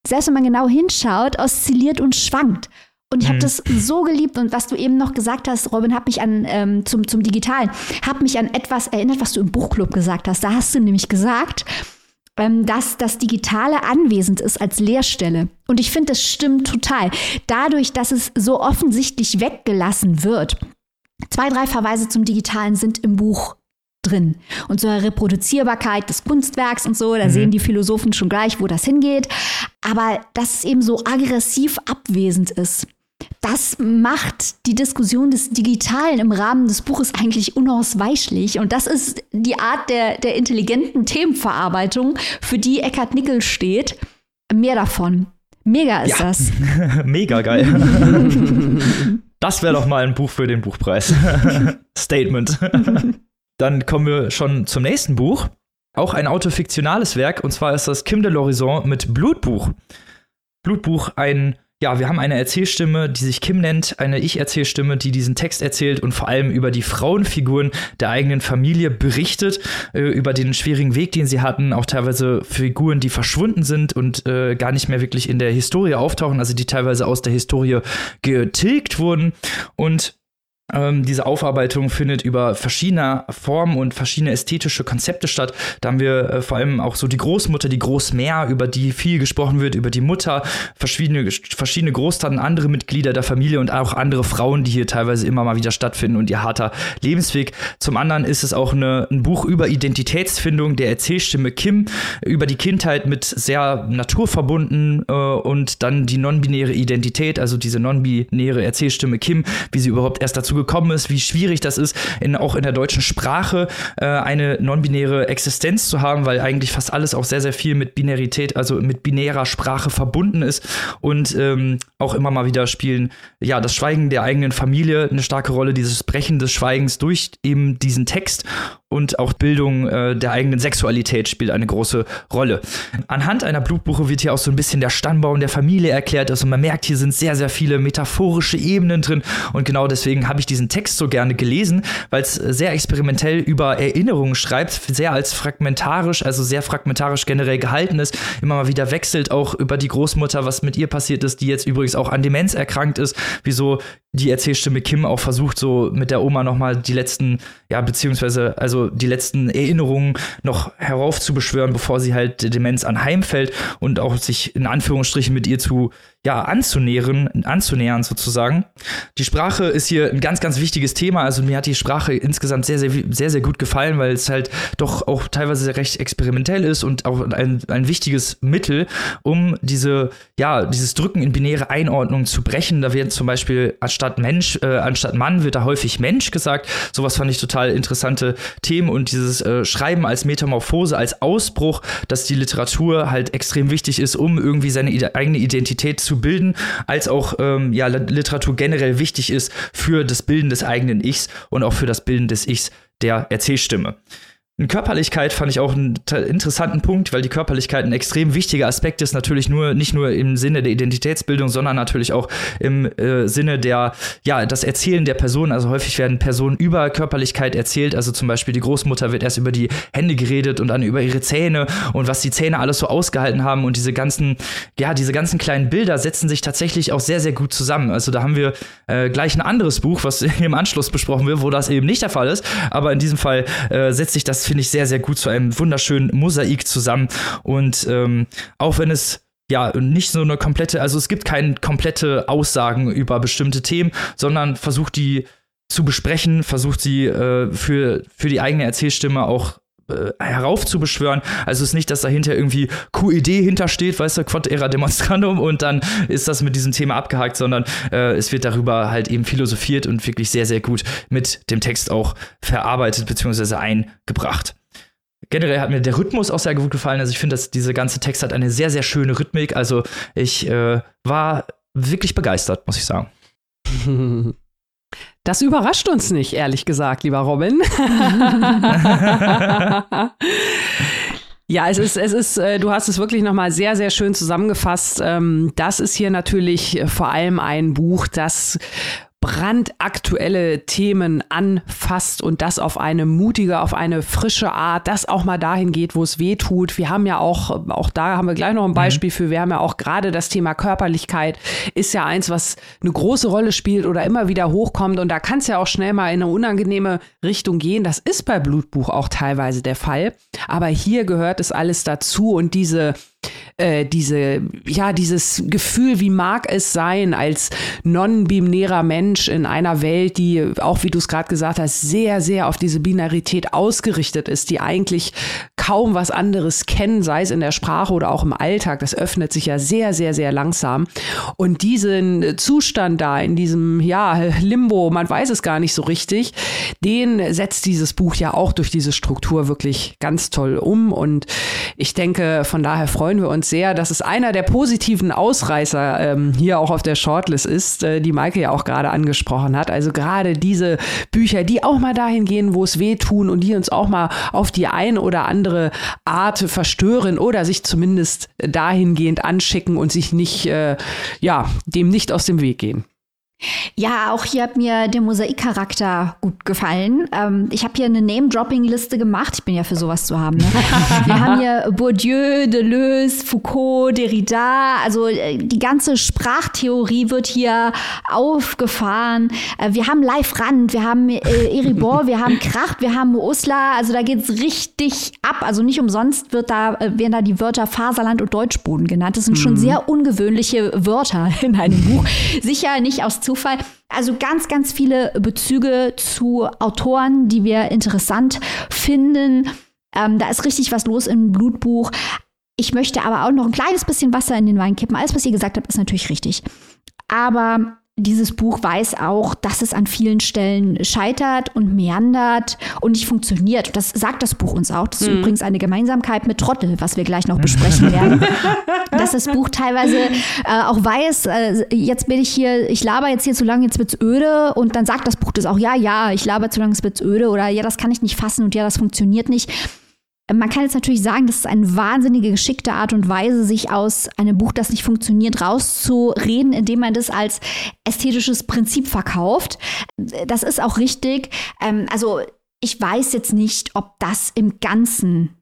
selbst wenn man genau hinschaut, oszilliert und schwankt. Und ich habe mhm. das so geliebt und was du eben noch gesagt hast, Robin, hat mich an ähm, zum, zum Digitalen, hat mich an etwas erinnert, was du im Buchclub gesagt hast. Da hast du nämlich gesagt, ähm, dass das Digitale anwesend ist als Leerstelle. Und ich finde, das stimmt total. Dadurch, dass es so offensichtlich weggelassen wird, zwei, drei Verweise zum Digitalen sind im Buch drin. Und zur Reproduzierbarkeit des Kunstwerks und so, da mhm. sehen die Philosophen schon gleich, wo das hingeht. Aber dass es eben so aggressiv abwesend ist das macht die Diskussion des Digitalen im Rahmen des Buches eigentlich unausweichlich. Und das ist die Art der, der intelligenten Themenverarbeitung, für die Eckhard Nickel steht. Mehr davon. Mega ist ja. das. Mega geil. das wäre doch mal ein Buch für den Buchpreis. Statement. Dann kommen wir schon zum nächsten Buch. Auch ein autofiktionales Werk, und zwar ist das Kim de l'Horizon mit Blutbuch. Blutbuch, ein ja, wir haben eine Erzählstimme, die sich Kim nennt, eine Ich-Erzählstimme, die diesen Text erzählt und vor allem über die Frauenfiguren der eigenen Familie berichtet, äh, über den schwierigen Weg, den sie hatten, auch teilweise Figuren, die verschwunden sind und äh, gar nicht mehr wirklich in der Historie auftauchen, also die teilweise aus der Historie getilgt wurden und ähm, diese Aufarbeitung findet über verschiedene Formen und verschiedene ästhetische Konzepte statt. Da haben wir äh, vor allem auch so die Großmutter, die Großmär, über die viel gesprochen wird, über die Mutter, verschiedene, verschiedene Großtaten, andere Mitglieder der Familie und auch andere Frauen, die hier teilweise immer mal wieder stattfinden und ihr harter Lebensweg. Zum anderen ist es auch eine, ein Buch über Identitätsfindung der Erzählstimme Kim, über die Kindheit mit sehr naturverbunden äh, und dann die non-binäre Identität, also diese non-binäre Erzählstimme Kim, wie sie überhaupt erst dazu gekommen ist, wie schwierig das ist, in, auch in der deutschen Sprache äh, eine non-binäre Existenz zu haben, weil eigentlich fast alles auch sehr, sehr viel mit Binarität, also mit binärer Sprache verbunden ist und ähm, auch immer mal wieder spielen, ja, das Schweigen der eigenen Familie eine starke Rolle, dieses Brechen des Schweigens durch eben diesen Text und auch Bildung äh, der eigenen Sexualität spielt eine große Rolle. Anhand einer Blutbuche wird hier auch so ein bisschen der Stammbaum der Familie erklärt. Also man merkt, hier sind sehr, sehr viele metaphorische Ebenen drin. Und genau deswegen habe ich diesen Text so gerne gelesen, weil es sehr experimentell über Erinnerungen schreibt, sehr als fragmentarisch, also sehr fragmentarisch generell gehalten ist, immer mal wieder wechselt, auch über die Großmutter, was mit ihr passiert ist, die jetzt übrigens auch an Demenz erkrankt ist, wieso die Erzählstimme Kim auch versucht, so mit der Oma nochmal die letzten, ja, beziehungsweise, also die letzten Erinnerungen noch heraufzubeschwören, bevor sie halt Demenz anheimfällt und auch sich in Anführungsstrichen mit ihr zu ja, anzunähern, anzunähern sozusagen. Die Sprache ist hier ein ganz, ganz wichtiges Thema. Also mir hat die Sprache insgesamt sehr, sehr, sehr, sehr gut gefallen, weil es halt doch auch teilweise recht experimentell ist und auch ein, ein wichtiges Mittel, um diese, ja, dieses Drücken in binäre Einordnung zu brechen. Da wird zum Beispiel anstatt Mensch, äh, anstatt Mann wird da häufig Mensch gesagt. Sowas fand ich total interessante Themen und dieses äh, Schreiben als Metamorphose, als Ausbruch, dass die Literatur halt extrem wichtig ist, um irgendwie seine eigene Identität zu zu bilden, als auch ähm, ja, Literatur generell wichtig ist für das Bilden des eigenen Ichs und auch für das Bilden des Ichs der Erzählstimme. Körperlichkeit fand ich auch einen interessanten Punkt, weil die Körperlichkeit ein extrem wichtiger Aspekt ist, natürlich nur nicht nur im Sinne der Identitätsbildung, sondern natürlich auch im äh, Sinne der, ja, das Erzählen der Person. Also häufig werden Personen über Körperlichkeit erzählt. Also zum Beispiel die Großmutter wird erst über die Hände geredet und dann über ihre Zähne und was die Zähne alles so ausgehalten haben. Und diese ganzen, ja, diese ganzen kleinen Bilder setzen sich tatsächlich auch sehr, sehr gut zusammen. Also da haben wir äh, gleich ein anderes Buch, was im Anschluss besprochen wird, wo das eben nicht der Fall ist. Aber in diesem Fall äh, setzt sich das finde ich, sehr, sehr gut zu einem wunderschönen Mosaik zusammen. Und ähm, auch wenn es ja, nicht so eine komplette, also es gibt keine komplette Aussagen über bestimmte Themen, sondern versucht die zu besprechen, versucht sie äh, für, für die eigene Erzählstimme auch äh, heraufzubeschwören. Also es ist nicht, dass dahinter irgendwie QED hintersteht, weißt du, Quod era demonstrandum und dann ist das mit diesem Thema abgehakt, sondern äh, es wird darüber halt eben philosophiert und wirklich sehr, sehr gut mit dem Text auch verarbeitet bzw. eingebracht. Generell hat mir der Rhythmus auch sehr gut gefallen. Also ich finde, dass dieser ganze Text hat eine sehr, sehr schöne Rhythmik. Also ich äh, war wirklich begeistert, muss ich sagen. Das überrascht uns nicht, ehrlich gesagt, lieber Robin. Ja, es ist, es ist, äh, du hast es wirklich nochmal sehr, sehr schön zusammengefasst. Ähm, das ist hier natürlich vor allem ein Buch, das brandaktuelle Themen anfasst und das auf eine mutige, auf eine frische Art, das auch mal dahin geht, wo es weh tut. Wir haben ja auch, auch da haben wir gleich noch ein mhm. Beispiel mhm. für, wir haben ja auch gerade das Thema Körperlichkeit ist ja eins, was eine große Rolle spielt oder immer wieder hochkommt und da kann es ja auch schnell mal in eine unangenehme Richtung gehen. Das ist bei Blutbuch auch teilweise der Fall, aber hier gehört es alles dazu und diese äh, diese, ja, dieses Gefühl, wie mag es sein, als non-binärer Mensch in einer Welt, die, auch wie du es gerade gesagt hast, sehr, sehr auf diese Binarität ausgerichtet ist, die eigentlich kaum was anderes kennen, sei es in der Sprache oder auch im Alltag. Das öffnet sich ja sehr, sehr, sehr langsam. Und diesen Zustand da, in diesem, ja, Limbo, man weiß es gar nicht so richtig, den setzt dieses Buch ja auch durch diese Struktur wirklich ganz toll um. Und ich denke, von daher freuen wir uns sehr, dass es einer der positiven Ausreißer ähm, hier auch auf der Shortlist ist, äh, die Maike ja auch gerade angesprochen hat. Also gerade diese Bücher, die auch mal dahin gehen, wo es weh tun und die uns auch mal auf die eine oder andere Art verstören oder sich zumindest dahingehend anschicken und sich nicht, äh, ja, dem nicht aus dem Weg gehen. Ja, auch hier hat mir der Mosaikcharakter gut gefallen. Ähm, ich habe hier eine Name-Dropping-Liste gemacht. Ich bin ja für sowas zu haben. Ne? Wir haben hier Bourdieu, Deleuze, Foucault, Derrida. Also äh, die ganze Sprachtheorie wird hier aufgefahren. Äh, wir haben Live Rand, wir haben äh, Eribor, wir haben Kracht, wir haben Usla. Also da geht's richtig ab. Also nicht umsonst wird da, äh, werden da die Wörter Faserland und Deutschboden genannt. Das sind schon mhm. sehr ungewöhnliche Wörter in einem Buch. Sicher nicht aus Zufall. Also ganz, ganz viele Bezüge zu Autoren, die wir interessant finden. Ähm, da ist richtig was los im Blutbuch. Ich möchte aber auch noch ein kleines bisschen Wasser in den Wein kippen. Alles, was ihr gesagt habt, ist natürlich richtig. Aber dieses Buch weiß auch, dass es an vielen Stellen scheitert und meandert und nicht funktioniert. Das sagt das Buch uns auch. Das ist mhm. übrigens eine Gemeinsamkeit mit Trottel, was wir gleich noch besprechen werden. dass das Buch teilweise äh, auch weiß, äh, jetzt bin ich hier, ich laber jetzt hier zu lange, jetzt wird's öde und dann sagt das Buch das auch, ja, ja, ich laber zu lange, es wird's öde oder ja, das kann ich nicht fassen und ja, das funktioniert nicht. Man kann jetzt natürlich sagen, das ist eine wahnsinnige geschickte Art und Weise, sich aus einem Buch, das nicht funktioniert, rauszureden, indem man das als ästhetisches Prinzip verkauft. Das ist auch richtig. Ähm, also ich weiß jetzt nicht, ob das im Ganzen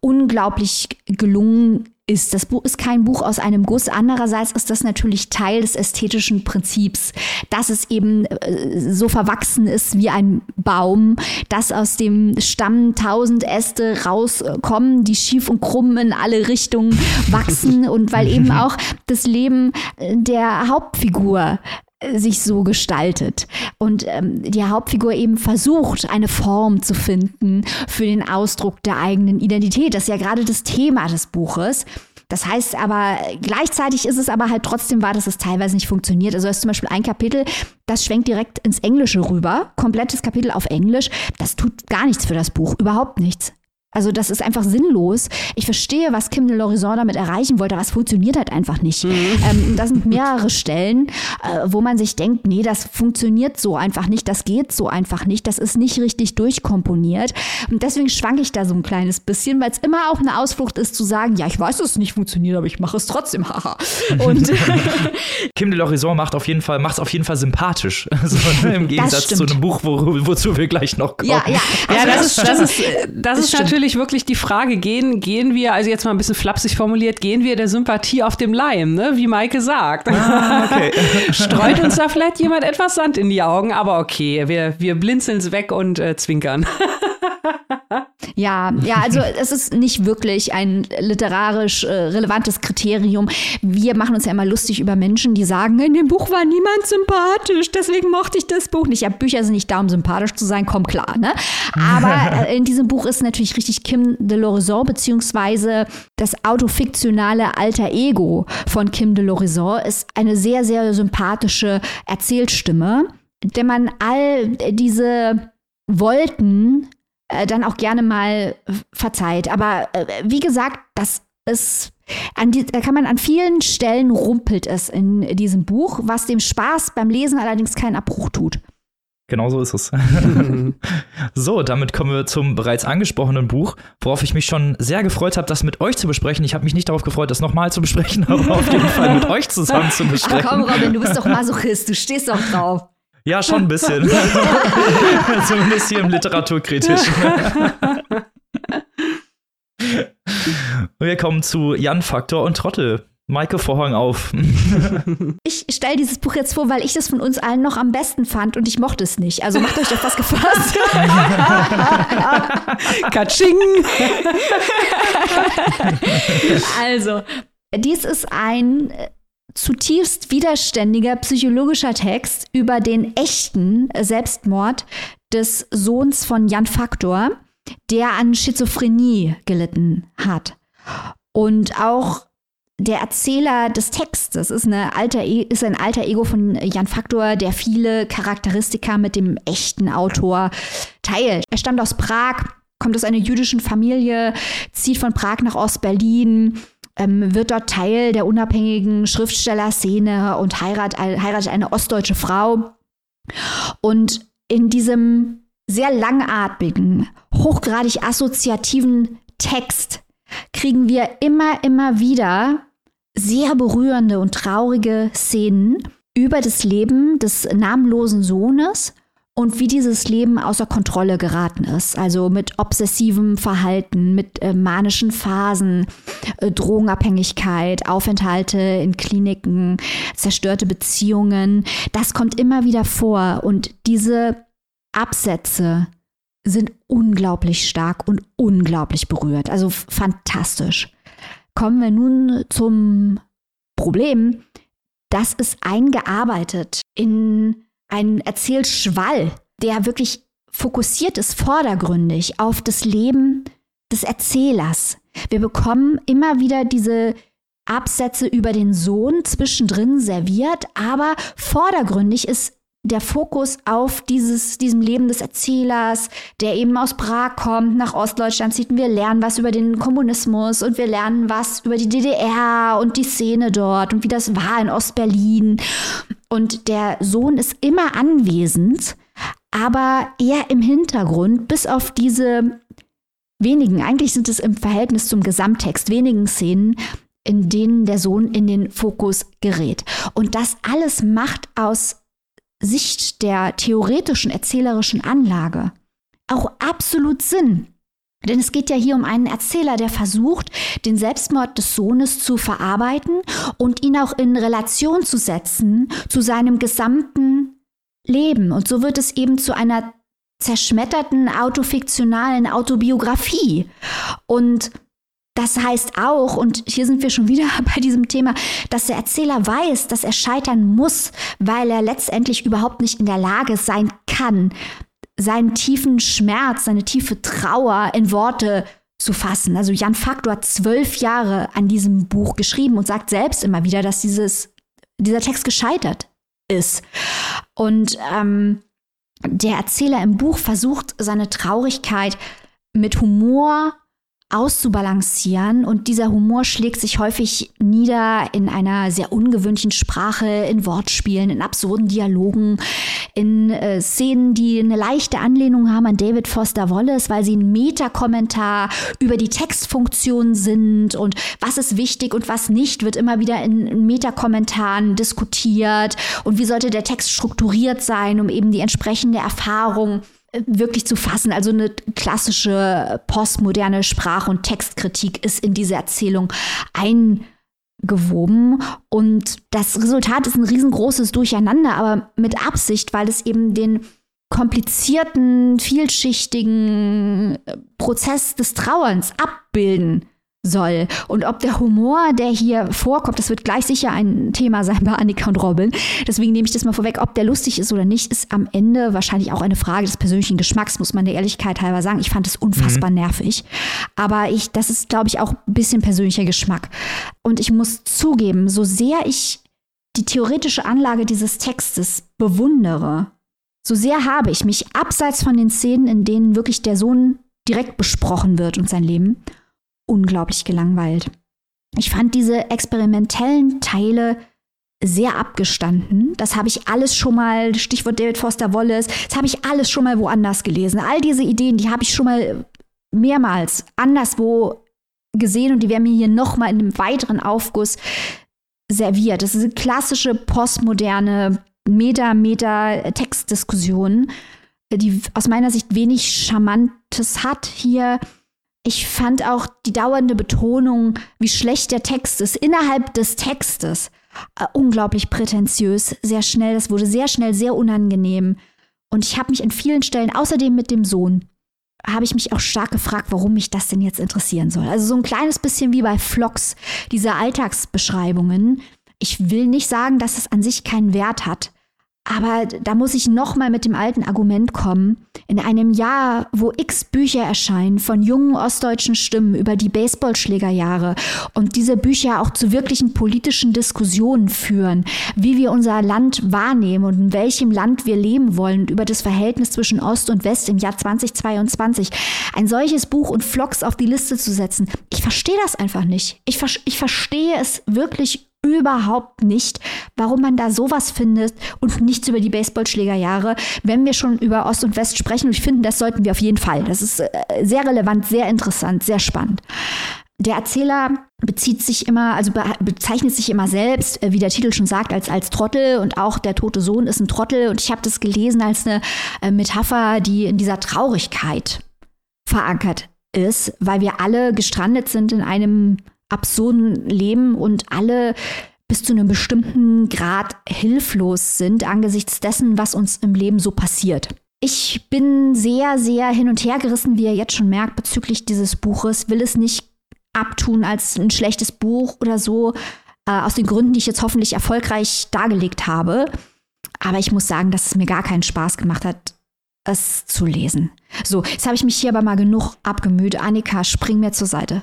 unglaublich gelungen ist. Das Buch ist kein Buch aus einem Guss. Andererseits ist das natürlich Teil des ästhetischen Prinzips, dass es eben äh, so verwachsen ist wie ein Baum, dass aus dem Stamm tausend Äste rauskommen, die schief und krumm in alle Richtungen wachsen und weil eben auch das Leben der Hauptfigur sich so gestaltet und ähm, die Hauptfigur eben versucht, eine Form zu finden für den Ausdruck der eigenen Identität. Das ist ja gerade das Thema des Buches. Das heißt aber, gleichzeitig ist es aber halt trotzdem wahr, dass es teilweise nicht funktioniert. Also es ist zum Beispiel ein Kapitel, das schwenkt direkt ins Englische rüber, komplettes Kapitel auf Englisch. Das tut gar nichts für das Buch, überhaupt nichts. Also das ist einfach sinnlos. Ich verstehe, was Kim de l'Horizon damit erreichen wollte, aber es funktioniert halt einfach nicht. Mhm. Ähm, das sind mehrere Stellen, äh, wo man sich denkt, nee, das funktioniert so einfach nicht, das geht so einfach nicht, das ist nicht richtig durchkomponiert. Und deswegen schwanke ich da so ein kleines bisschen, weil es immer auch eine Ausflucht ist zu sagen, ja, ich weiß, dass es nicht funktioniert, aber ich mache es trotzdem, haha. Und Kim de l'Horizon macht auf jeden Fall, macht es auf jeden Fall sympathisch. Also, Im Gegensatz zu einem Buch, wo, wozu wir gleich noch kommen. Ja, ja. Also ja das, das, ist, das, ist, das ist natürlich natürlich wirklich die Frage, gehen, gehen wir, also jetzt mal ein bisschen flapsig formuliert, gehen wir der Sympathie auf dem Leim, ne? wie Maike sagt. Ah, okay. Streut uns da vielleicht jemand etwas Sand in die Augen, aber okay, wir, wir blinzeln es weg und äh, zwinkern. Ja, ja, also es ist nicht wirklich ein literarisch äh, relevantes Kriterium. Wir machen uns ja immer lustig über Menschen, die sagen, in dem Buch war niemand sympathisch, deswegen mochte ich das Buch nicht. Ja, Bücher sind nicht da, um sympathisch zu sein, komm klar, ne? Aber äh, in diesem Buch ist natürlich richtig Kim de l'Horizon, beziehungsweise das autofiktionale Alter Ego von Kim de l'Horizon ist eine sehr, sehr sympathische Erzählstimme, der man all diese Wolken äh, dann auch gerne mal verzeiht. Aber äh, wie gesagt, das ist an die, da kann man an vielen Stellen rumpelt es in diesem Buch, was dem Spaß beim Lesen allerdings keinen Abbruch tut. Genau so ist es. so, damit kommen wir zum bereits angesprochenen Buch, worauf ich mich schon sehr gefreut habe, das mit euch zu besprechen. Ich habe mich nicht darauf gefreut, das nochmal zu besprechen, aber auf jeden Fall mit euch zusammen zu besprechen. Ach komm, Robin, du bist doch Masochist, du stehst doch drauf. Ja, schon ein bisschen. Zumindest hier im Literaturkritischen. wir kommen zu Jan Faktor und Trottel. Maike Vorhang auf. ich stelle dieses Buch jetzt vor, weil ich das von uns allen noch am besten fand und ich mochte es nicht. Also macht euch doch was gefasst. Katsching! also, dies ist ein zutiefst widerständiger psychologischer Text über den echten Selbstmord des Sohns von Jan Faktor, der an Schizophrenie gelitten hat. Und auch der Erzähler des Textes ist, eine alter, e, ist ein alter Ego von Jan Faktor, der viele Charakteristika mit dem echten Autor teilt. Er stammt aus Prag, kommt aus einer jüdischen Familie, zieht von Prag nach Ostberlin, ähm, wird dort Teil der unabhängigen Schriftstellerszene und heirat, heiratet eine ostdeutsche Frau. Und in diesem sehr langatmigen, hochgradig assoziativen Text kriegen wir immer, immer wieder sehr berührende und traurige Szenen über das Leben des namenlosen Sohnes und wie dieses Leben außer Kontrolle geraten ist. Also mit obsessivem Verhalten, mit äh, manischen Phasen, äh, Drogenabhängigkeit, Aufenthalte in Kliniken, zerstörte Beziehungen. Das kommt immer wieder vor. Und diese Absätze sind unglaublich stark und unglaublich berührt. Also fantastisch. Kommen wir nun zum Problem. Das ist eingearbeitet in ein Erzählschwall, der wirklich fokussiert ist, vordergründig auf das Leben des Erzählers. Wir bekommen immer wieder diese Absätze über den Sohn zwischendrin serviert, aber vordergründig ist der Fokus auf dieses, diesem Leben des Erzählers, der eben aus Prag kommt, nach Ostdeutschland zieht. Und wir lernen was über den Kommunismus und wir lernen was über die DDR und die Szene dort und wie das war in Ostberlin. Und der Sohn ist immer anwesend, aber eher im Hintergrund, bis auf diese wenigen, eigentlich sind es im Verhältnis zum Gesamttext, wenigen Szenen, in denen der Sohn in den Fokus gerät. Und das alles macht aus Sicht der theoretischen erzählerischen Anlage auch absolut Sinn. Denn es geht ja hier um einen Erzähler, der versucht, den Selbstmord des Sohnes zu verarbeiten und ihn auch in Relation zu setzen zu seinem gesamten Leben. Und so wird es eben zu einer zerschmetterten autofiktionalen Autobiografie. Und das heißt auch, und hier sind wir schon wieder bei diesem Thema, dass der Erzähler weiß, dass er scheitern muss, weil er letztendlich überhaupt nicht in der Lage sein kann, seinen tiefen Schmerz, seine tiefe Trauer in Worte zu fassen. Also Jan Faktor hat zwölf Jahre an diesem Buch geschrieben und sagt selbst immer wieder, dass dieses, dieser Text gescheitert ist. Und ähm, der Erzähler im Buch versucht, seine Traurigkeit mit Humor auszubalancieren. Und dieser Humor schlägt sich häufig nieder in einer sehr ungewöhnlichen Sprache, in Wortspielen, in absurden Dialogen, in äh, Szenen, die eine leichte Anlehnung haben an David Foster Wallace, weil sie ein Metakommentar über die Textfunktion sind und was ist wichtig und was nicht, wird immer wieder in Metakommentaren diskutiert. Und wie sollte der Text strukturiert sein, um eben die entsprechende Erfahrung wirklich zu fassen. Also eine klassische postmoderne Sprach- und Textkritik ist in diese Erzählung eingewoben. Und das Resultat ist ein riesengroßes Durcheinander, aber mit Absicht, weil es eben den komplizierten, vielschichtigen Prozess des Trauerns abbilden soll. Und ob der Humor, der hier vorkommt, das wird gleich sicher ein Thema sein bei Annika und Robin. Deswegen nehme ich das mal vorweg. Ob der lustig ist oder nicht, ist am Ende wahrscheinlich auch eine Frage des persönlichen Geschmacks, muss man der Ehrlichkeit halber sagen. Ich fand es unfassbar mhm. nervig. Aber ich, das ist, glaube ich, auch ein bisschen persönlicher Geschmack. Und ich muss zugeben, so sehr ich die theoretische Anlage dieses Textes bewundere, so sehr habe ich mich abseits von den Szenen, in denen wirklich der Sohn direkt besprochen wird und sein Leben, unglaublich gelangweilt. Ich fand diese experimentellen Teile sehr abgestanden. Das habe ich alles schon mal, Stichwort David Foster Wallace, das habe ich alles schon mal woanders gelesen. All diese Ideen, die habe ich schon mal mehrmals anderswo gesehen und die werden mir hier nochmal in einem weiteren Aufguss serviert. Das ist eine klassische postmoderne Meta-Meta-Textdiskussion, die aus meiner Sicht wenig Charmantes hat. Hier ich fand auch die dauernde Betonung, wie schlecht der Text ist, innerhalb des Textes, äh, unglaublich prätentiös, sehr schnell. Das wurde sehr schnell sehr unangenehm. Und ich habe mich in vielen Stellen, außerdem mit dem Sohn, habe ich mich auch stark gefragt, warum mich das denn jetzt interessieren soll. Also so ein kleines bisschen wie bei Vlogs, diese Alltagsbeschreibungen. Ich will nicht sagen, dass es an sich keinen Wert hat. Aber da muss ich nochmal mit dem alten Argument kommen. In einem Jahr, wo x Bücher erscheinen von jungen ostdeutschen Stimmen über die Baseballschlägerjahre und diese Bücher auch zu wirklichen politischen Diskussionen führen, wie wir unser Land wahrnehmen und in welchem Land wir leben wollen und über das Verhältnis zwischen Ost und West im Jahr 2022, ein solches Buch und Vlogs auf die Liste zu setzen, ich verstehe das einfach nicht. Ich, ich verstehe es wirklich überhaupt nicht, warum man da sowas findet und nichts über die Baseballschlägerjahre, wenn wir schon über Ost und West sprechen. Ich finde, das sollten wir auf jeden Fall. Das ist äh, sehr relevant, sehr interessant, sehr spannend. Der Erzähler bezieht sich immer, also bezeichnet sich immer selbst, äh, wie der Titel schon sagt, als, als Trottel und auch der tote Sohn ist ein Trottel. Und ich habe das gelesen als eine äh, Metapher, die in dieser Traurigkeit verankert ist, weil wir alle gestrandet sind in einem absurden Leben und alle bis zu einem bestimmten Grad hilflos sind angesichts dessen, was uns im Leben so passiert. Ich bin sehr, sehr hin und her gerissen, wie ihr jetzt schon merkt, bezüglich dieses Buches. Will es nicht abtun als ein schlechtes Buch oder so, äh, aus den Gründen, die ich jetzt hoffentlich erfolgreich dargelegt habe. Aber ich muss sagen, dass es mir gar keinen Spaß gemacht hat, es zu lesen. So, jetzt habe ich mich hier aber mal genug abgemüht. Annika, spring mir zur Seite.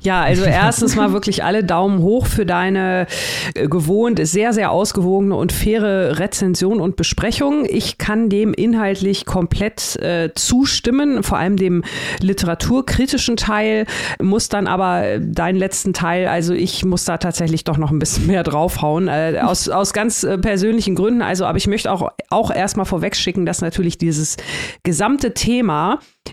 Ja, also erstens mal wirklich alle Daumen hoch für deine äh, gewohnt sehr, sehr ausgewogene und faire Rezension und Besprechung. Ich kann dem inhaltlich komplett äh, zustimmen, vor allem dem literaturkritischen Teil, muss dann aber deinen letzten Teil, also ich muss da tatsächlich doch noch ein bisschen mehr draufhauen, äh, aus, aus ganz äh, persönlichen Gründen. Also, aber ich möchte auch, auch erstmal vorwegschicken, dass natürlich dieses gesamte Thema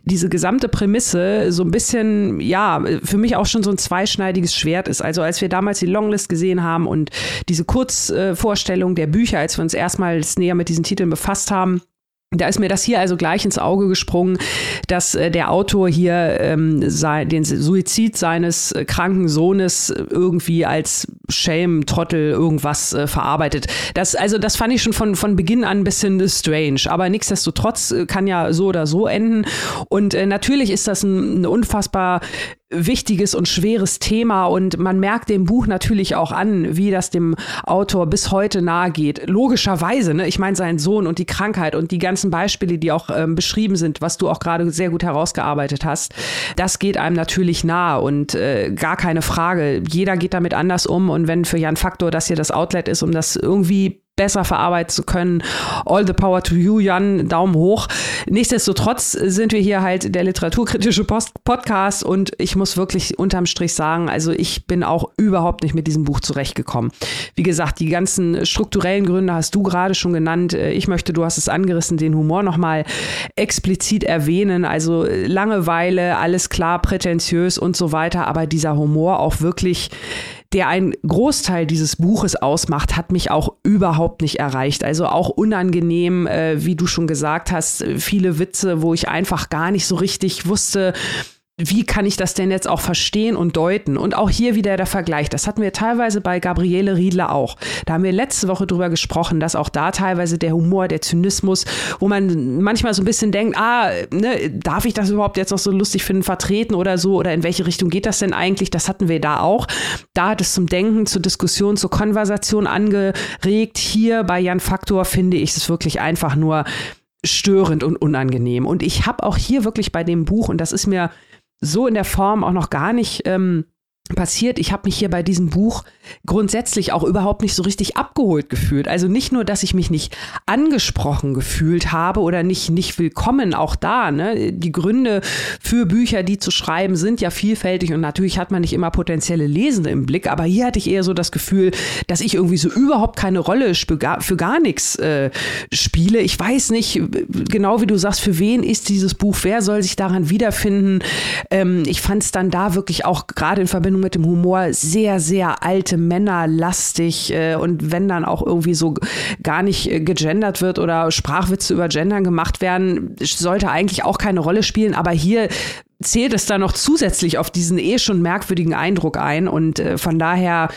diese gesamte Prämisse so ein bisschen, ja, für mich auch schon so ein zweischneidiges Schwert ist. Also als wir damals die Longlist gesehen haben und diese Kurzvorstellung der Bücher, als wir uns erstmals näher mit diesen Titeln befasst haben, da ist mir das hier also gleich ins Auge gesprungen, dass äh, der Autor hier ähm, sei, den Suizid seines äh, kranken Sohnes irgendwie als Shame, Trottel, irgendwas äh, verarbeitet. Das, also das fand ich schon von, von Beginn an ein bisschen strange. Aber nichtsdestotrotz äh, kann ja so oder so enden. Und äh, natürlich ist das ein, ein unfassbar wichtiges und schweres Thema und man merkt dem Buch natürlich auch an, wie das dem Autor bis heute nahe geht. Logischerweise, ne? ich meine, sein Sohn und die Krankheit und die ganzen Beispiele, die auch ähm, beschrieben sind, was du auch gerade sehr gut herausgearbeitet hast, das geht einem natürlich nahe und äh, gar keine Frage. Jeder geht damit anders um und wenn für Jan Faktor das hier das Outlet ist, um das irgendwie besser verarbeiten zu können. All the power to you, Jan, Daumen hoch. Nichtsdestotrotz sind wir hier halt der literaturkritische Post Podcast und ich muss wirklich unterm Strich sagen, also ich bin auch überhaupt nicht mit diesem Buch zurechtgekommen. Wie gesagt, die ganzen strukturellen Gründe hast du gerade schon genannt. Ich möchte, du hast es angerissen, den Humor nochmal explizit erwähnen. Also Langeweile, alles klar, prätentiös und so weiter, aber dieser Humor auch wirklich der ein Großteil dieses Buches ausmacht, hat mich auch überhaupt nicht erreicht. Also auch unangenehm, äh, wie du schon gesagt hast, viele Witze, wo ich einfach gar nicht so richtig wusste, wie kann ich das denn jetzt auch verstehen und deuten? Und auch hier wieder der Vergleich. Das hatten wir teilweise bei Gabriele Riedler auch. Da haben wir letzte Woche drüber gesprochen, dass auch da teilweise der Humor, der Zynismus, wo man manchmal so ein bisschen denkt, ah, ne, darf ich das überhaupt jetzt noch so lustig finden, vertreten oder so? Oder in welche Richtung geht das denn eigentlich? Das hatten wir da auch. Da hat es zum Denken, zur Diskussion, zur Konversation angeregt. Hier bei Jan Faktor finde ich es wirklich einfach nur störend und unangenehm. Und ich habe auch hier wirklich bei dem Buch, und das ist mir so in der Form auch noch gar nicht ähm, passiert. Ich habe mich hier bei diesem Buch grundsätzlich auch überhaupt nicht so richtig abgeholt gefühlt. Also nicht nur, dass ich mich nicht angesprochen gefühlt habe oder nicht, nicht willkommen, auch da. Ne? Die Gründe für Bücher, die zu schreiben, sind ja vielfältig und natürlich hat man nicht immer potenzielle Lesende im Blick, aber hier hatte ich eher so das Gefühl, dass ich irgendwie so überhaupt keine Rolle für gar, nichts äh, spiele. Ich weiß nicht genau, wie du sagst, für wen ist dieses Buch, wer soll sich daran wiederfinden. Ähm, ich fand es dann da wirklich auch gerade in Verbindung mit dem Humor sehr, sehr alte männerlastig äh, und wenn dann auch irgendwie so gar nicht äh, gegendert wird oder Sprachwitze über Gendern gemacht werden, sollte eigentlich auch keine Rolle spielen. Aber hier zählt es da noch zusätzlich auf diesen eh schon merkwürdigen Eindruck ein. Und äh, von daher,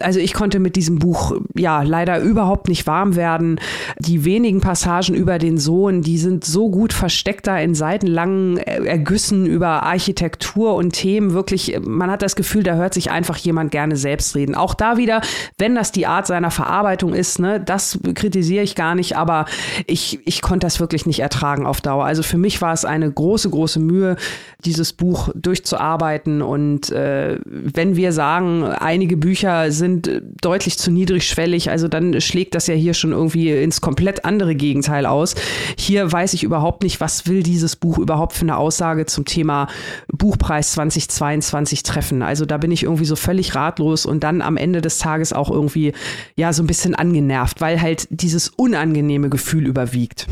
also ich konnte mit diesem Buch ja leider überhaupt nicht warm werden. Die wenigen Passagen über den Sohn, die sind so gut versteckt da in seitenlangen Ergüssen über Architektur und Themen. Wirklich, man hat das Gefühl, da hört sich einfach jemand gerne selbst reden. Auch da wieder, wenn das die Art seiner Verarbeitung ist, ne, das kritisiere ich gar nicht, aber ich, ich konnte das wirklich nicht ertragen auf Dauer. Also für mich war es eine große, große Mühe, dieses Buch durchzuarbeiten. Und äh, wenn wir sagen, einige Bücher sind deutlich zu niedrigschwellig, also dann schlägt das ja hier schon irgendwie ins komplett andere Gegenteil aus. Hier weiß ich überhaupt nicht, was will dieses Buch überhaupt für eine Aussage zum Thema Buchpreis 2022 treffen. Also da bin ich irgendwie so völlig ratlos und dann am Ende des Tages auch irgendwie ja so ein bisschen angenervt, weil halt dieses unangenehme Gefühl überwiegt.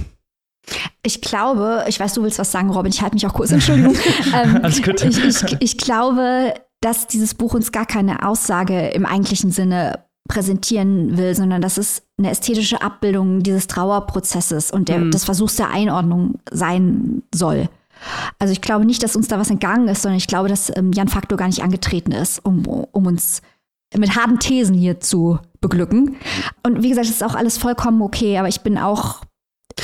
Ich glaube, ich weiß, du willst was sagen, Robin, ich halte mich auch kurz, Entschuldigung. ähm, Alles gut. Ich, ich, ich glaube, dass dieses Buch uns gar keine Aussage im eigentlichen Sinne präsentieren will, sondern dass es eine ästhetische Abbildung dieses Trauerprozesses und der, mhm. des Versuchs der Einordnung sein soll. Also ich glaube nicht, dass uns da was entgangen ist, sondern ich glaube, dass ähm, Jan Faktor gar nicht angetreten ist, um, um uns mit harten Thesen hier zu beglücken. Und wie gesagt, es ist auch alles vollkommen okay, aber ich bin auch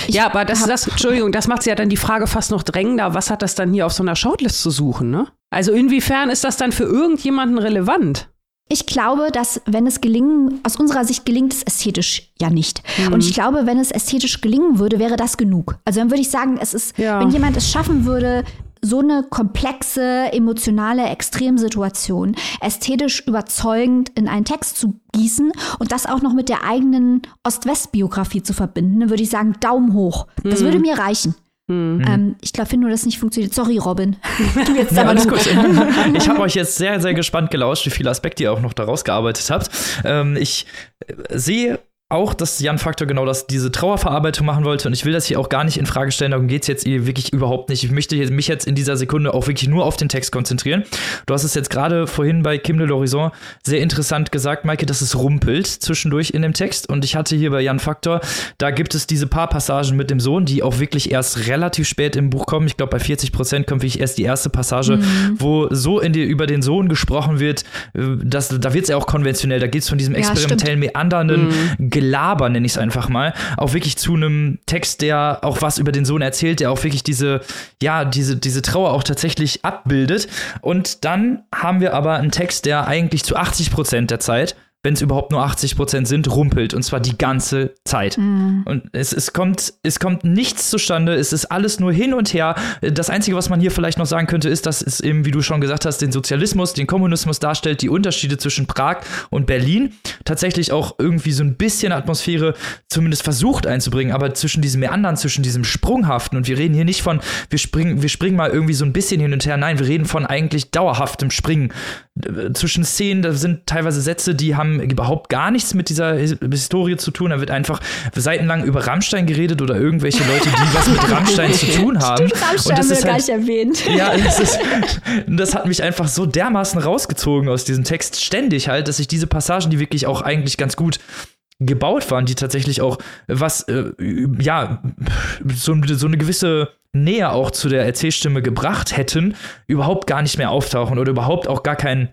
ich ja, aber das, das, Entschuldigung, das macht ja dann die Frage fast noch drängender, was hat das dann hier auf so einer Shortlist zu suchen, ne? Also inwiefern ist das dann für irgendjemanden relevant? Ich glaube, dass wenn es gelingen, aus unserer Sicht gelingt es ästhetisch ja nicht. Mhm. Und ich glaube, wenn es ästhetisch gelingen würde, wäre das genug. Also dann würde ich sagen, es ist, ja. wenn jemand es schaffen würde, so eine komplexe, emotionale Extremsituation ästhetisch überzeugend in einen Text zu gießen und das auch noch mit der eigenen Ost-West-Biografie zu verbinden, dann würde ich sagen, Daumen hoch. Das mhm. würde mir reichen. Mhm. Ähm, ich glaube, finde nur, dass nicht funktioniert. Sorry, Robin. du jetzt ja, alles gut. Ich habe euch jetzt sehr, sehr gespannt gelauscht, wie viele Aspekte ihr auch noch daraus gearbeitet habt. Ähm, ich sehe auch, dass Jan Faktor genau das, diese Trauerverarbeitung machen wollte. Und ich will das hier auch gar nicht in Frage stellen. Darum geht es jetzt wirklich überhaupt nicht. Ich möchte mich jetzt in dieser Sekunde auch wirklich nur auf den Text konzentrieren. Du hast es jetzt gerade vorhin bei Kim de l'Horizon sehr interessant gesagt, Maike, dass es rumpelt zwischendurch in dem Text. Und ich hatte hier bei Jan Faktor, da gibt es diese paar Passagen mit dem Sohn, die auch wirklich erst relativ spät im Buch kommen. Ich glaube, bei 40 Prozent kommt wirklich erst die erste Passage, mhm. wo so in die, über den Sohn gesprochen wird. Äh, dass, da wird es ja auch konventionell. Da geht es von diesem experimentellen, ja, meandernden mhm Gelaber, nenne ich es einfach mal, auch wirklich zu einem Text, der auch was über den Sohn erzählt, der auch wirklich diese, ja, diese, diese Trauer auch tatsächlich abbildet. Und dann haben wir aber einen Text, der eigentlich zu 80 Prozent der Zeit wenn es überhaupt nur 80 Prozent sind, rumpelt. Und zwar die ganze Zeit. Mhm. Und es, es, kommt, es kommt nichts zustande. Es ist alles nur hin und her. Das Einzige, was man hier vielleicht noch sagen könnte, ist, dass es eben, wie du schon gesagt hast, den Sozialismus, den Kommunismus darstellt, die Unterschiede zwischen Prag und Berlin. Tatsächlich auch irgendwie so ein bisschen Atmosphäre zumindest versucht einzubringen. Aber zwischen diesem Meandern, zwischen diesem Sprunghaften. Und wir reden hier nicht von, wir springen, wir springen mal irgendwie so ein bisschen hin und her. Nein, wir reden von eigentlich dauerhaftem Springen. Zwischen Szenen, da sind teilweise Sätze, die haben überhaupt gar nichts mit dieser Historie zu tun. Da wird einfach seitenlang über Rammstein geredet oder irgendwelche Leute, die was mit Rammstein zu tun haben. Stimmt, Rammstein haben wir halt, gar nicht erwähnt. Ja, das, ist, das hat mich einfach so dermaßen rausgezogen aus diesem Text ständig halt, dass ich diese Passagen, die wirklich auch eigentlich ganz gut gebaut waren, die tatsächlich auch was, äh, ja, so, so eine gewisse Nähe auch zu der Erzählstimme gebracht hätten, überhaupt gar nicht mehr auftauchen oder überhaupt auch gar keinen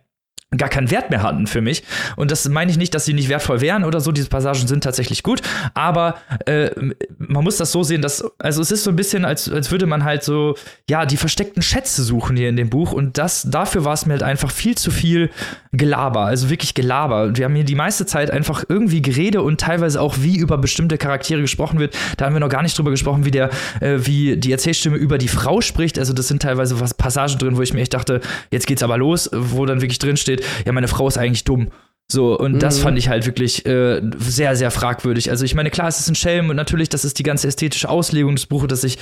gar keinen Wert mehr hatten für mich. Und das meine ich nicht, dass sie nicht wertvoll wären oder so. Diese Passagen sind tatsächlich gut. Aber äh, man muss das so sehen, dass, also es ist so ein bisschen, als, als würde man halt so, ja, die versteckten Schätze suchen hier in dem Buch. Und das, dafür war es mir halt einfach viel zu viel Gelaber. Also wirklich Gelaber. Und wir haben hier die meiste Zeit einfach irgendwie Gerede und teilweise auch, wie über bestimmte Charaktere gesprochen wird. Da haben wir noch gar nicht drüber gesprochen, wie der, äh, wie die Erzählstimme über die Frau spricht. Also das sind teilweise was Passagen drin, wo ich mir echt dachte, jetzt geht's aber los, wo dann wirklich drin steht, ja, meine Frau ist eigentlich dumm. So, und mhm. das fand ich halt wirklich äh, sehr, sehr fragwürdig. Also, ich meine, klar, es ist ein Schelm und natürlich, das ist die ganze ästhetische Auslegung des Buches, dass sich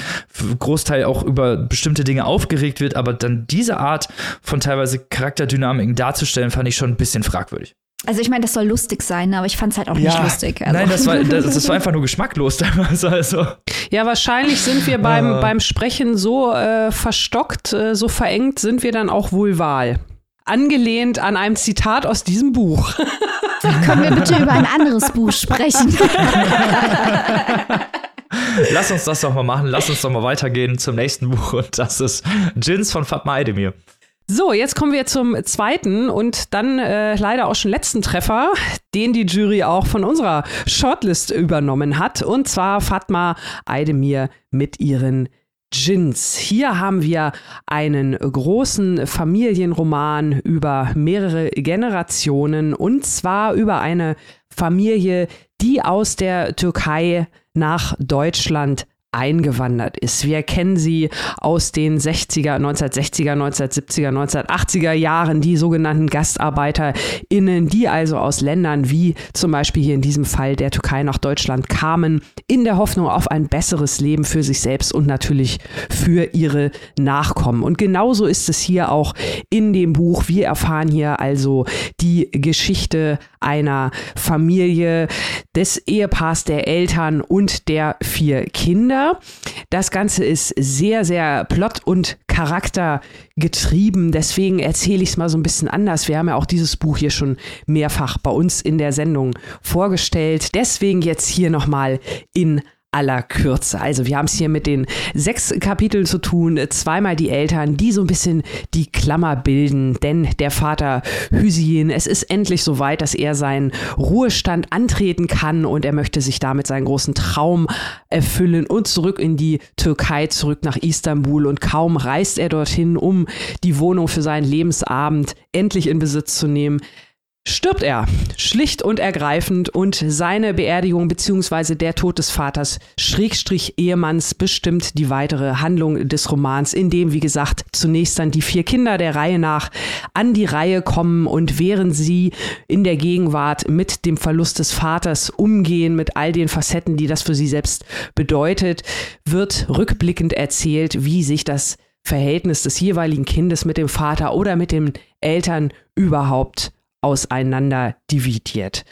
Großteil auch über bestimmte Dinge aufgeregt wird, aber dann diese Art von teilweise Charakterdynamiken darzustellen, fand ich schon ein bisschen fragwürdig. Also ich meine, das soll lustig sein, aber ich fand es halt auch ja, nicht lustig. Also. Nein, das war, das, das, war einfach nur geschmacklos damals. Also. Ja, wahrscheinlich sind wir beim, uh. beim Sprechen so äh, verstockt, äh, so verengt, sind wir dann auch wohl wahl angelehnt an einem Zitat aus diesem Buch. Können wir bitte über ein anderes Buch sprechen? Lass uns das doch mal machen. Lass uns doch mal weitergehen zum nächsten Buch. Und das ist Jins von Fatma Aydemir. So, jetzt kommen wir zum zweiten und dann äh, leider auch schon letzten Treffer, den die Jury auch von unserer Shortlist übernommen hat. Und zwar Fatma Aydemir mit ihren Jins. Hier haben wir einen großen Familienroman über mehrere Generationen und zwar über eine Familie, die aus der Türkei nach Deutschland eingewandert ist. Wir kennen sie aus den 60er, 1960er, 1970er, 1980er Jahren, die sogenannten GastarbeiterInnen, die also aus Ländern wie zum Beispiel hier in diesem Fall der Türkei nach Deutschland kamen, in der Hoffnung auf ein besseres Leben für sich selbst und natürlich für ihre Nachkommen. Und genauso ist es hier auch in dem Buch. Wir erfahren hier also die Geschichte einer Familie, des Ehepaars, der Eltern und der vier Kinder. Das Ganze ist sehr, sehr plot- und charaktergetrieben. Deswegen erzähle ich es mal so ein bisschen anders. Wir haben ja auch dieses Buch hier schon mehrfach bei uns in der Sendung vorgestellt. Deswegen jetzt hier nochmal in aller Kürze. Also wir haben es hier mit den sechs Kapiteln zu tun, zweimal die Eltern, die so ein bisschen die Klammer bilden, denn der Vater Hüseyin, es ist endlich soweit, dass er seinen Ruhestand antreten kann und er möchte sich damit seinen großen Traum erfüllen und zurück in die Türkei, zurück nach Istanbul. Und kaum reist er dorthin, um die Wohnung für seinen Lebensabend endlich in Besitz zu nehmen, stirbt er. Schlicht und ergreifend und seine Beerdigung bzw. der Tod des Vaters Schrägstrich Ehemanns bestimmt die weitere Handlung des Romans, in dem, wie gesagt, zunächst dann die vier Kinder der Reihe nach an die Reihe kommen und während sie in der Gegenwart mit dem Verlust des Vaters umgehen, mit all den Facetten, die das für sie selbst bedeutet, wird rückblickend erzählt, wie sich das Verhältnis des jeweiligen Kindes mit dem Vater oder mit den Eltern überhaupt auseinander dividiert.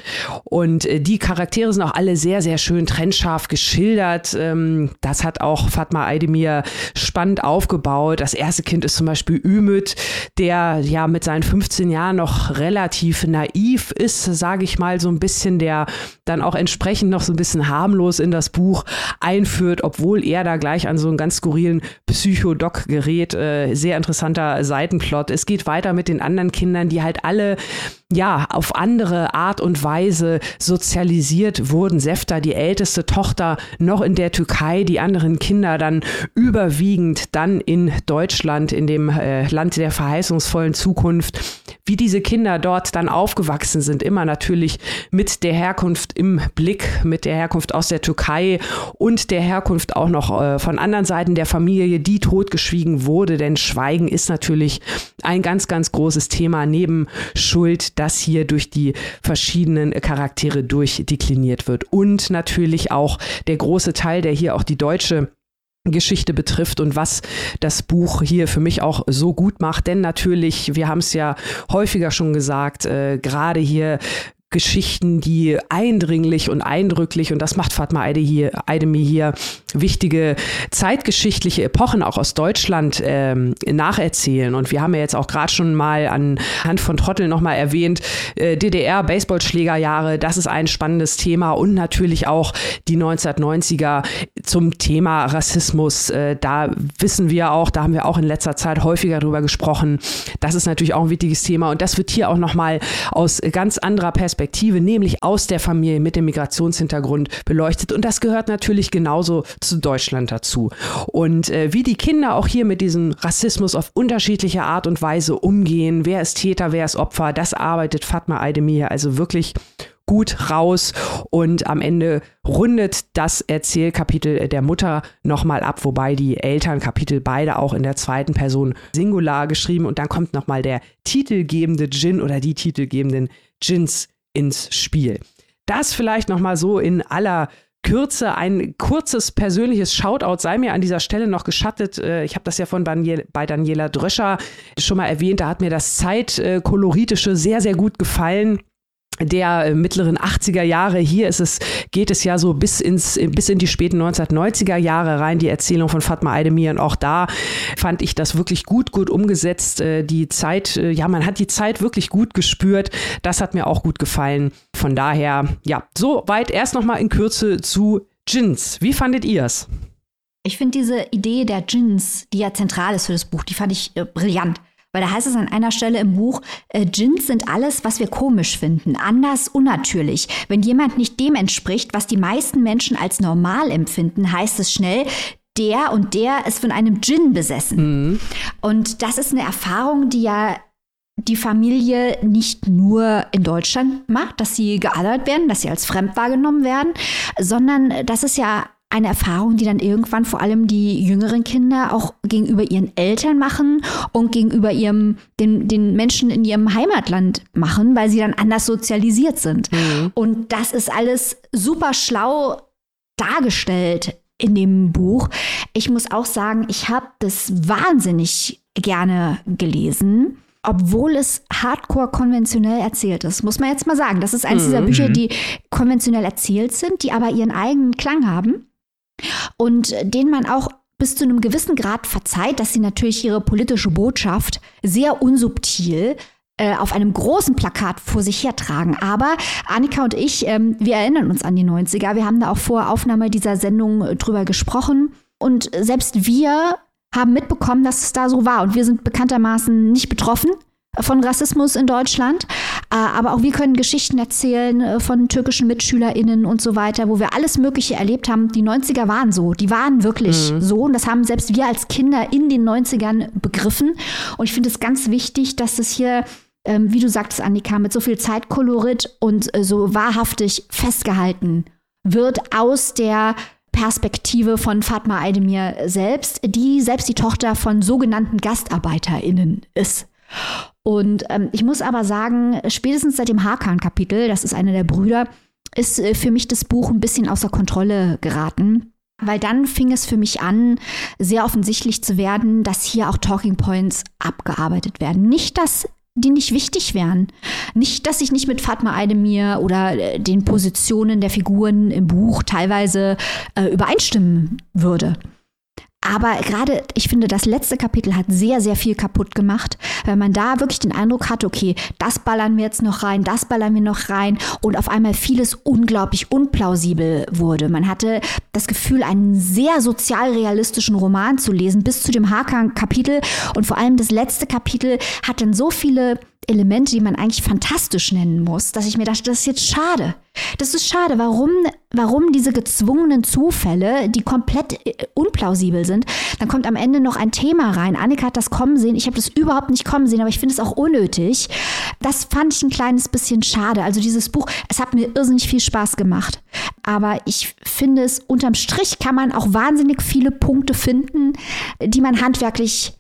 Und äh, die Charaktere sind auch alle sehr, sehr schön trennscharf geschildert. Ähm, das hat auch Fatma Aydemir spannend aufgebaut. Das erste Kind ist zum Beispiel Ümit, der ja mit seinen 15 Jahren noch relativ naiv ist, sage ich mal so ein bisschen, der dann auch entsprechend noch so ein bisschen harmlos in das Buch einführt, obwohl er da gleich an so einen ganz skurrilen Psychodoc gerät. Äh, sehr interessanter Seitenplot. Es geht weiter mit den anderen Kindern, die halt alle ja, auf andere Art und Weise sozialisiert wurden. Sefta, die älteste Tochter, noch in der Türkei, die anderen Kinder dann überwiegend dann in Deutschland, in dem äh, Land der verheißungsvollen Zukunft. Wie diese Kinder dort dann aufgewachsen sind, immer natürlich mit der Herkunft im Blick, mit der Herkunft aus der Türkei und der Herkunft auch noch äh, von anderen Seiten der Familie, die totgeschwiegen wurde, denn Schweigen ist natürlich ein ganz, ganz großes Thema neben Schuld das hier durch die verschiedenen Charaktere durchdekliniert wird. Und natürlich auch der große Teil, der hier auch die deutsche Geschichte betrifft und was das Buch hier für mich auch so gut macht. Denn natürlich, wir haben es ja häufiger schon gesagt, äh, gerade hier Geschichten, die eindringlich und eindrücklich, und das macht Fatma Eidemi hier, wichtige zeitgeschichtliche Epochen auch aus Deutschland ähm, nacherzählen. Und wir haben ja jetzt auch gerade schon mal anhand von Trottel nochmal erwähnt, äh, DDR, Baseballschlägerjahre, das ist ein spannendes Thema und natürlich auch die 1990er zum Thema Rassismus. Äh, da wissen wir auch, da haben wir auch in letzter Zeit häufiger drüber gesprochen. Das ist natürlich auch ein wichtiges Thema und das wird hier auch nochmal aus ganz anderer Perspektive Perspektive, nämlich aus der Familie mit dem Migrationshintergrund beleuchtet. Und das gehört natürlich genauso zu Deutschland dazu. Und äh, wie die Kinder auch hier mit diesem Rassismus auf unterschiedliche Art und Weise umgehen, wer ist Täter, wer ist Opfer, das arbeitet Fatma Aydemir also wirklich gut raus und am Ende rundet das Erzählkapitel der Mutter nochmal ab, wobei die Elternkapitel beide auch in der zweiten Person Singular geschrieben und dann kommt nochmal der titelgebende Djinn oder die titelgebenden Djinns ins Spiel. Das vielleicht noch mal so in aller Kürze ein kurzes persönliches Shoutout sei mir an dieser Stelle noch geschattet. Äh, ich habe das ja von bei Daniela Dröscher schon mal erwähnt. Da hat mir das Zeitkoloриtische sehr, sehr gut gefallen der äh, mittleren 80er Jahre. Hier ist es, geht es ja so bis ins, bis in die späten 1990er Jahre rein, die Erzählung von Fatma Aydemir. Und auch da fand ich das wirklich gut, gut umgesetzt. Äh, die Zeit, äh, ja, man hat die Zeit wirklich gut gespürt. Das hat mir auch gut gefallen. Von daher, ja, so weit erst nochmal in Kürze zu Jins. Wie fandet ihr es? Ich finde diese Idee der Jins, die ja zentral ist für das Buch, die fand ich äh, brillant. Weil da heißt es an einer Stelle im Buch, äh, sind alles, was wir komisch finden, anders, unnatürlich. Wenn jemand nicht dem entspricht, was die meisten Menschen als normal empfinden, heißt es schnell, der und der ist von einem Djinn besessen. Mhm. Und das ist eine Erfahrung, die ja die Familie nicht nur in Deutschland macht, dass sie geadert werden, dass sie als fremd wahrgenommen werden, sondern das ist ja eine Erfahrung, die dann irgendwann vor allem die jüngeren Kinder auch gegenüber ihren Eltern machen und gegenüber ihrem, den, den Menschen in ihrem Heimatland machen, weil sie dann anders sozialisiert sind. Mhm. Und das ist alles super schlau dargestellt in dem Buch. Ich muss auch sagen, ich habe das wahnsinnig gerne gelesen obwohl es hardcore konventionell erzählt ist, muss man jetzt mal sagen. Das ist eines mhm. dieser Bücher, die konventionell erzählt sind, die aber ihren eigenen Klang haben und denen man auch bis zu einem gewissen Grad verzeiht, dass sie natürlich ihre politische Botschaft sehr unsubtil äh, auf einem großen Plakat vor sich hertragen. Aber Annika und ich, ähm, wir erinnern uns an die 90er. Wir haben da auch vor Aufnahme dieser Sendung äh, drüber gesprochen. Und selbst wir haben mitbekommen, dass es da so war. Und wir sind bekanntermaßen nicht betroffen von Rassismus in Deutschland. Äh, aber auch wir können Geschichten erzählen äh, von türkischen MitschülerInnen und so weiter, wo wir alles Mögliche erlebt haben. Die 90er waren so. Die waren wirklich mhm. so. Und das haben selbst wir als Kinder in den 90ern begriffen. Und ich finde es ganz wichtig, dass es hier ähm, wie du sagtest, Annika, mit so viel Zeitkolorit und äh, so wahrhaftig festgehalten wird aus der Perspektive von Fatma Aydemir selbst, die selbst die Tochter von sogenannten GastarbeiterInnen ist. Und ähm, ich muss aber sagen, spätestens seit dem Hakan-Kapitel, das ist einer der Brüder, ist äh, für mich das Buch ein bisschen außer Kontrolle geraten. Weil dann fing es für mich an, sehr offensichtlich zu werden, dass hier auch Talking Points abgearbeitet werden. Nicht, dass die nicht wichtig wären. Nicht, dass ich nicht mit Fatma Aydemir oder äh, den Positionen der Figuren im Buch teilweise äh, übereinstimmen würde. Aber gerade, ich finde, das letzte Kapitel hat sehr, sehr viel kaputt gemacht, weil man da wirklich den Eindruck hat, okay, das ballern wir jetzt noch rein, das ballern wir noch rein und auf einmal vieles unglaublich unplausibel wurde. Man hatte das Gefühl, einen sehr sozialrealistischen Roman zu lesen, bis zu dem Hakan-Kapitel und vor allem das letzte Kapitel hat dann so viele Elemente, die man eigentlich fantastisch nennen muss, dass ich mir dachte, das ist jetzt schade. Das ist schade. Warum, warum diese gezwungenen Zufälle, die komplett äh, unplausibel sind? Dann kommt am Ende noch ein Thema rein. Annika hat das kommen sehen. Ich habe das überhaupt nicht kommen sehen, aber ich finde es auch unnötig. Das fand ich ein kleines bisschen schade. Also dieses Buch, es hat mir irrsinnig viel Spaß gemacht. Aber ich finde es, unterm Strich kann man auch wahnsinnig viele Punkte finden, die man handwerklich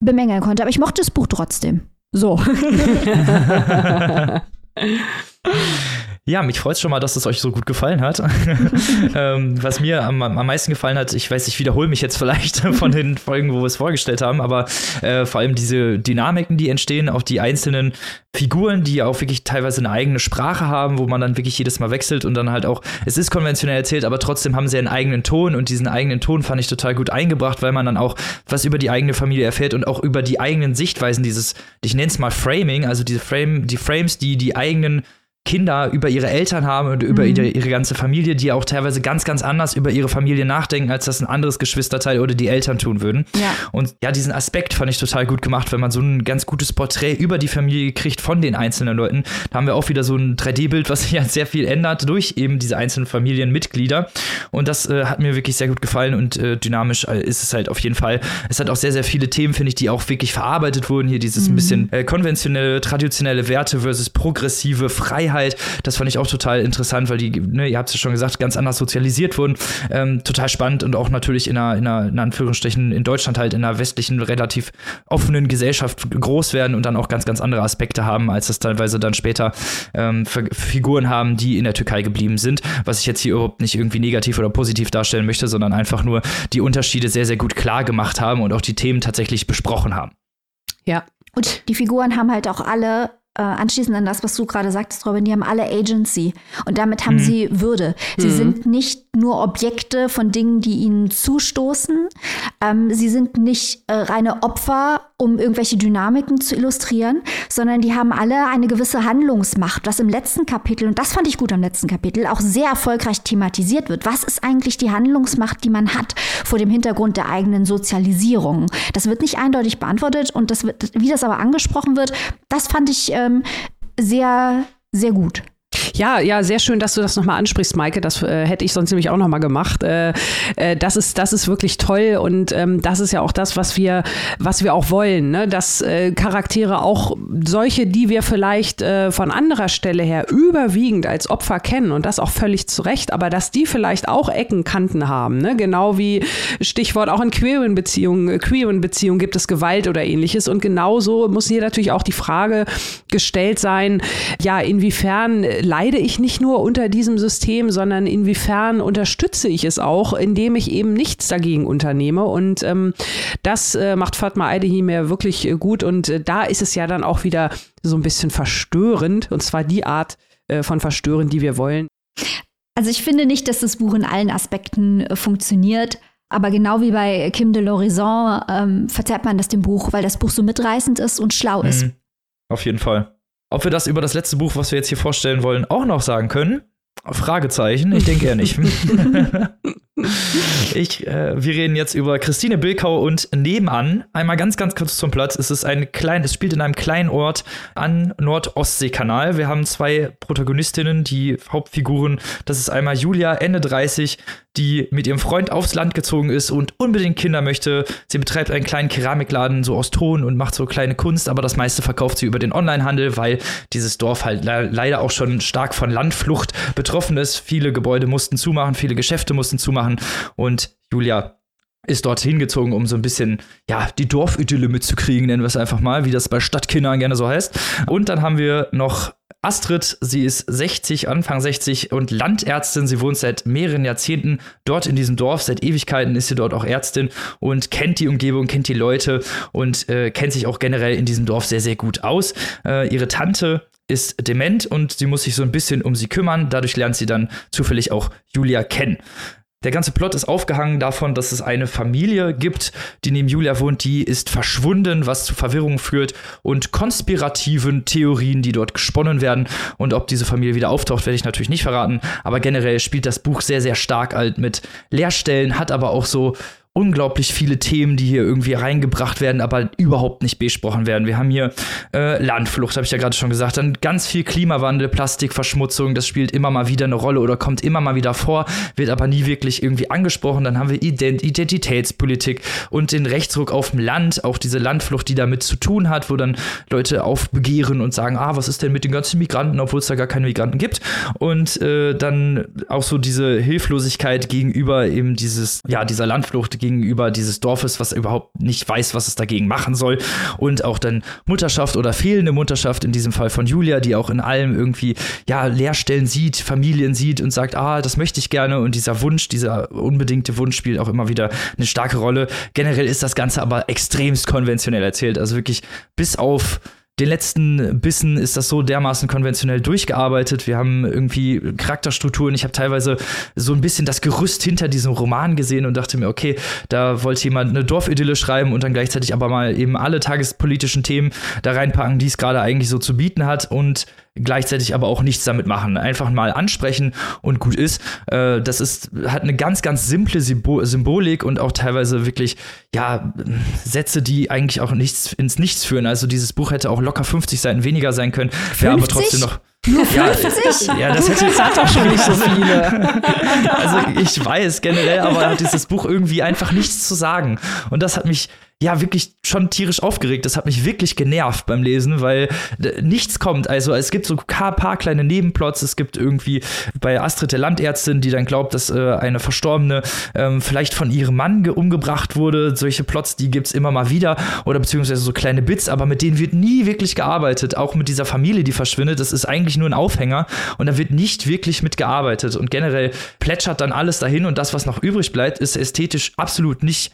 bemängeln konnte. Aber ich mochte das Buch trotzdem. So. Ja, mich freut es schon mal, dass es euch so gut gefallen hat. ähm, was mir am, am, meisten gefallen hat, ich weiß, ich wiederhole mich jetzt vielleicht von den Folgen, wo wir es vorgestellt haben, aber äh, vor allem diese Dynamiken, die entstehen, auch die einzelnen Figuren, die auch wirklich teilweise eine eigene Sprache haben, wo man dann wirklich jedes Mal wechselt und dann halt auch, es ist konventionell erzählt, aber trotzdem haben sie einen eigenen Ton und diesen eigenen Ton fand ich total gut eingebracht, weil man dann auch was über die eigene Familie erfährt und auch über die eigenen Sichtweisen, dieses, ich nenne es mal Framing, also diese Frame, die Frames, die die eigenen Kinder über ihre Eltern haben und über mhm. ihre, ihre, ganze Familie, die auch teilweise ganz, ganz anders über ihre Familie nachdenken, als das ein anderes Geschwisterteil oder die Eltern tun würden. Ja. Und ja, diesen Aspekt fand ich total gut gemacht, wenn man so ein ganz gutes Porträt über die Familie kriegt von den einzelnen Leuten. Da haben wir auch wieder so ein 3D-Bild, was sich ja sehr viel ändert durch eben diese einzelnen Familienmitglieder. Und das äh, hat mir wirklich sehr gut gefallen und äh, dynamisch äh, ist es halt auf jeden Fall. Es hat auch sehr, sehr viele Themen, finde ich, die auch wirklich verarbeitet wurden. Hier dieses mhm. ein bisschen äh, konventionelle, traditionelle Werte versus progressive Freiheit Freiheit. Das fand ich auch total interessant, weil die, ne, ihr habt es ja schon gesagt, ganz anders sozialisiert wurden. Ähm, total spannend und auch natürlich in einer, in einer, in Anführungsstrichen, in Deutschland halt in einer westlichen, relativ offenen Gesellschaft groß werden und dann auch ganz, ganz andere Aspekte haben, als das teilweise dann später ähm, Figuren haben, die in der Türkei geblieben sind. Was ich jetzt hier überhaupt nicht irgendwie negativ oder positiv darstellen möchte, sondern einfach nur die Unterschiede sehr, sehr gut klar gemacht haben und auch die Themen tatsächlich besprochen haben. Ja. Und die Figuren haben halt auch alle äh, anschließend an das, was du gerade sagtest, Robin, die haben alle Agency und damit haben mhm. sie Würde. Sie mhm. sind nicht nur Objekte von Dingen, die ihnen zustoßen. Ähm, sie sind nicht äh, reine Opfer, um irgendwelche Dynamiken zu illustrieren, sondern die haben alle eine gewisse Handlungsmacht, was im letzten Kapitel, und das fand ich gut am letzten Kapitel, auch sehr erfolgreich thematisiert wird. Was ist eigentlich die Handlungsmacht, die man hat vor dem Hintergrund der eigenen Sozialisierung? Das wird nicht eindeutig beantwortet und das wird, wie das aber angesprochen wird, das fand ich ähm, sehr, sehr gut. Ja, ja, sehr schön, dass du das nochmal ansprichst, Maike. Das äh, hätte ich sonst nämlich auch nochmal gemacht. Äh, äh, das, ist, das ist wirklich toll und ähm, das ist ja auch das, was wir, was wir auch wollen, ne? dass äh, Charaktere auch solche, die wir vielleicht äh, von anderer Stelle her überwiegend als Opfer kennen und das auch völlig zu Recht, aber dass die vielleicht auch Ecken, Kanten haben. Ne? Genau wie Stichwort auch in queeren Beziehungen, queeren Beziehungen gibt es Gewalt oder ähnliches und genauso muss hier natürlich auch die Frage gestellt sein, ja, inwiefern leide ich nicht nur unter diesem System, sondern inwiefern unterstütze ich es auch, indem ich eben nichts dagegen unternehme. Und ähm, das äh, macht Fatma Aydehimir wirklich äh, gut. Und äh, da ist es ja dann auch wieder so ein bisschen verstörend. Und zwar die Art äh, von verstörend, die wir wollen. Also ich finde nicht, dass das Buch in allen Aspekten äh, funktioniert. Aber genau wie bei Kim de l'Horizon ähm, verzerrt man das dem Buch, weil das Buch so mitreißend ist und schlau ist. Mhm. Auf jeden Fall. Ob wir das über das letzte Buch, was wir jetzt hier vorstellen wollen, auch noch sagen können? Fragezeichen, ich denke eher nicht. ich, äh, wir reden jetzt über Christine Bilkau und nebenan. Einmal ganz, ganz kurz zum Platz. Es ist ein klein, es spielt in einem kleinen Ort an Nordostseekanal. Wir haben zwei Protagonistinnen, die Hauptfiguren. Das ist einmal Julia, Ende 30, die mit ihrem Freund aufs Land gezogen ist und unbedingt Kinder möchte. Sie betreibt einen kleinen Keramikladen so aus Ton und macht so kleine Kunst, aber das meiste verkauft sie über den Onlinehandel, weil dieses Dorf halt le leider auch schon stark von Landflucht betroffen ist. Viele Gebäude mussten zumachen, viele Geschäfte mussten zumachen und Julia ist dorthin gezogen, um so ein bisschen, ja, die Dorfidylle mitzukriegen, nennen wir es einfach mal, wie das bei Stadtkindern gerne so heißt. Und dann haben wir noch Astrid, sie ist 60, Anfang 60 und Landärztin. Sie wohnt seit mehreren Jahrzehnten dort in diesem Dorf. Seit Ewigkeiten ist sie dort auch Ärztin und kennt die Umgebung, kennt die Leute und äh, kennt sich auch generell in diesem Dorf sehr, sehr gut aus. Äh, ihre Tante ist dement und sie muss sich so ein bisschen um sie kümmern. Dadurch lernt sie dann zufällig auch Julia kennen. Der ganze Plot ist aufgehangen davon, dass es eine Familie gibt, die neben Julia wohnt, die ist verschwunden, was zu Verwirrung führt und konspirativen Theorien, die dort gesponnen werden. Und ob diese Familie wieder auftaucht, werde ich natürlich nicht verraten. Aber generell spielt das Buch sehr, sehr stark alt mit Leerstellen, hat aber auch so unglaublich viele Themen, die hier irgendwie reingebracht werden, aber überhaupt nicht besprochen werden. Wir haben hier äh, Landflucht, habe ich ja gerade schon gesagt, dann ganz viel Klimawandel, Plastikverschmutzung, das spielt immer mal wieder eine Rolle oder kommt immer mal wieder vor, wird aber nie wirklich irgendwie angesprochen. Dann haben wir Ident Identitätspolitik und den Rechtsruck auf dem Land, auch diese Landflucht, die damit zu tun hat, wo dann Leute aufbegehren und sagen, ah, was ist denn mit den ganzen Migranten, obwohl es da gar keine Migranten gibt. Und äh, dann auch so diese Hilflosigkeit gegenüber eben dieses, ja, dieser Landflucht gegenüber dieses Dorfes, was überhaupt nicht weiß, was es dagegen machen soll. Und auch dann Mutterschaft oder fehlende Mutterschaft, in diesem Fall von Julia, die auch in allem irgendwie, ja, Leerstellen sieht, Familien sieht und sagt, ah, das möchte ich gerne. Und dieser Wunsch, dieser unbedingte Wunsch spielt auch immer wieder eine starke Rolle. Generell ist das Ganze aber extremst konventionell erzählt. Also wirklich bis auf den letzten Bissen ist das so dermaßen konventionell durchgearbeitet. Wir haben irgendwie Charakterstrukturen. Ich habe teilweise so ein bisschen das Gerüst hinter diesem Roman gesehen und dachte mir, okay, da wollte jemand eine Dorfidylle schreiben und dann gleichzeitig aber mal eben alle tagespolitischen Themen da reinpacken, die es gerade eigentlich so zu bieten hat und gleichzeitig aber auch nichts damit machen. Einfach mal ansprechen und gut ist. Äh, das ist, hat eine ganz, ganz simple Symbolik und auch teilweise wirklich, ja, Sätze, die eigentlich auch nichts ins Nichts führen. Also dieses Buch hätte auch locker 50 Seiten weniger sein können. Wäre aber trotzdem noch. Nur 50? Ja, ja das hätte hat doch schon nicht so viele. also ich weiß generell, aber hat dieses Buch irgendwie einfach nichts zu sagen. Und das hat mich ja wirklich schon tierisch aufgeregt. Das hat mich wirklich genervt beim Lesen, weil äh, nichts kommt. Also es gibt so ein paar kleine Nebenplots. Es gibt irgendwie bei Astrid der Landärztin, die dann glaubt, dass äh, eine Verstorbene ähm, vielleicht von ihrem Mann umgebracht wurde. Solche Plots, die gibt es immer mal wieder. Oder beziehungsweise so kleine Bits, aber mit denen wird nie wirklich gearbeitet. Auch mit dieser Familie, die verschwindet. Das ist eigentlich nur ein Aufhänger und da wird nicht wirklich mitgearbeitet. Und generell plätschert dann alles dahin und das, was noch übrig bleibt, ist ästhetisch absolut nicht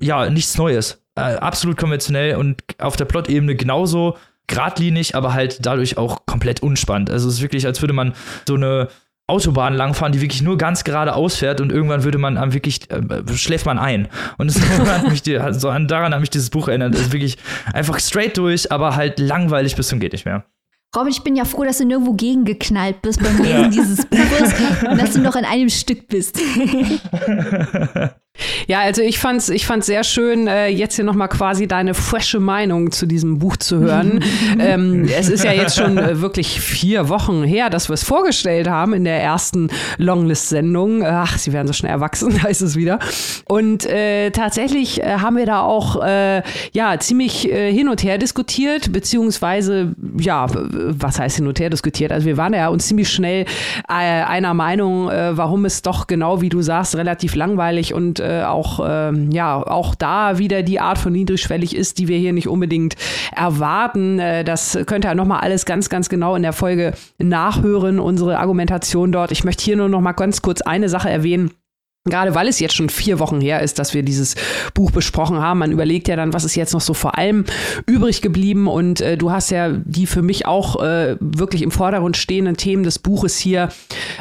ja, nichts Neues äh, absolut konventionell und auf der Plot-Ebene genauso geradlinig, aber halt dadurch auch komplett unspannend. Also es ist wirklich, als würde man so eine Autobahn langfahren, die wirklich nur ganz gerade ausfährt und irgendwann würde man am wirklich äh, schläft man ein. Und das hat mich die, so an, daran hat mich dieses Buch erinnert. Es ist wirklich einfach straight durch, aber halt langweilig bis zum geht nicht mehr. Robin, ich bin ja froh, dass du nirgendwo gegengeknallt bist beim Lesen ja. dieses Buches und dass du noch in einem Stück bist. Ja, also ich fand's, ich fand's sehr schön, äh, jetzt hier nochmal quasi deine frische Meinung zu diesem Buch zu hören. ähm, es ist ja jetzt schon äh, wirklich vier Wochen her, dass wir es vorgestellt haben in der ersten Longlist-Sendung. Ach, sie werden so schnell erwachsen, heißt es wieder. Und äh, tatsächlich äh, haben wir da auch äh, ja ziemlich äh, hin und her diskutiert, beziehungsweise ja, was heißt hin und her diskutiert? Also wir waren ja uns ziemlich schnell einer Meinung, warum es doch genau wie du sagst relativ langweilig und äh, auch, äh, ja, auch da wieder die Art von niedrigschwellig ist, die wir hier nicht unbedingt erwarten. Äh, das könnt ihr nochmal alles ganz, ganz genau in der Folge nachhören, unsere Argumentation dort. Ich möchte hier nur noch mal ganz kurz eine Sache erwähnen. Gerade weil es jetzt schon vier Wochen her ist, dass wir dieses Buch besprochen haben. Man überlegt ja dann, was ist jetzt noch so vor allem übrig geblieben. Und äh, du hast ja die für mich auch äh, wirklich im Vordergrund stehenden Themen des Buches hier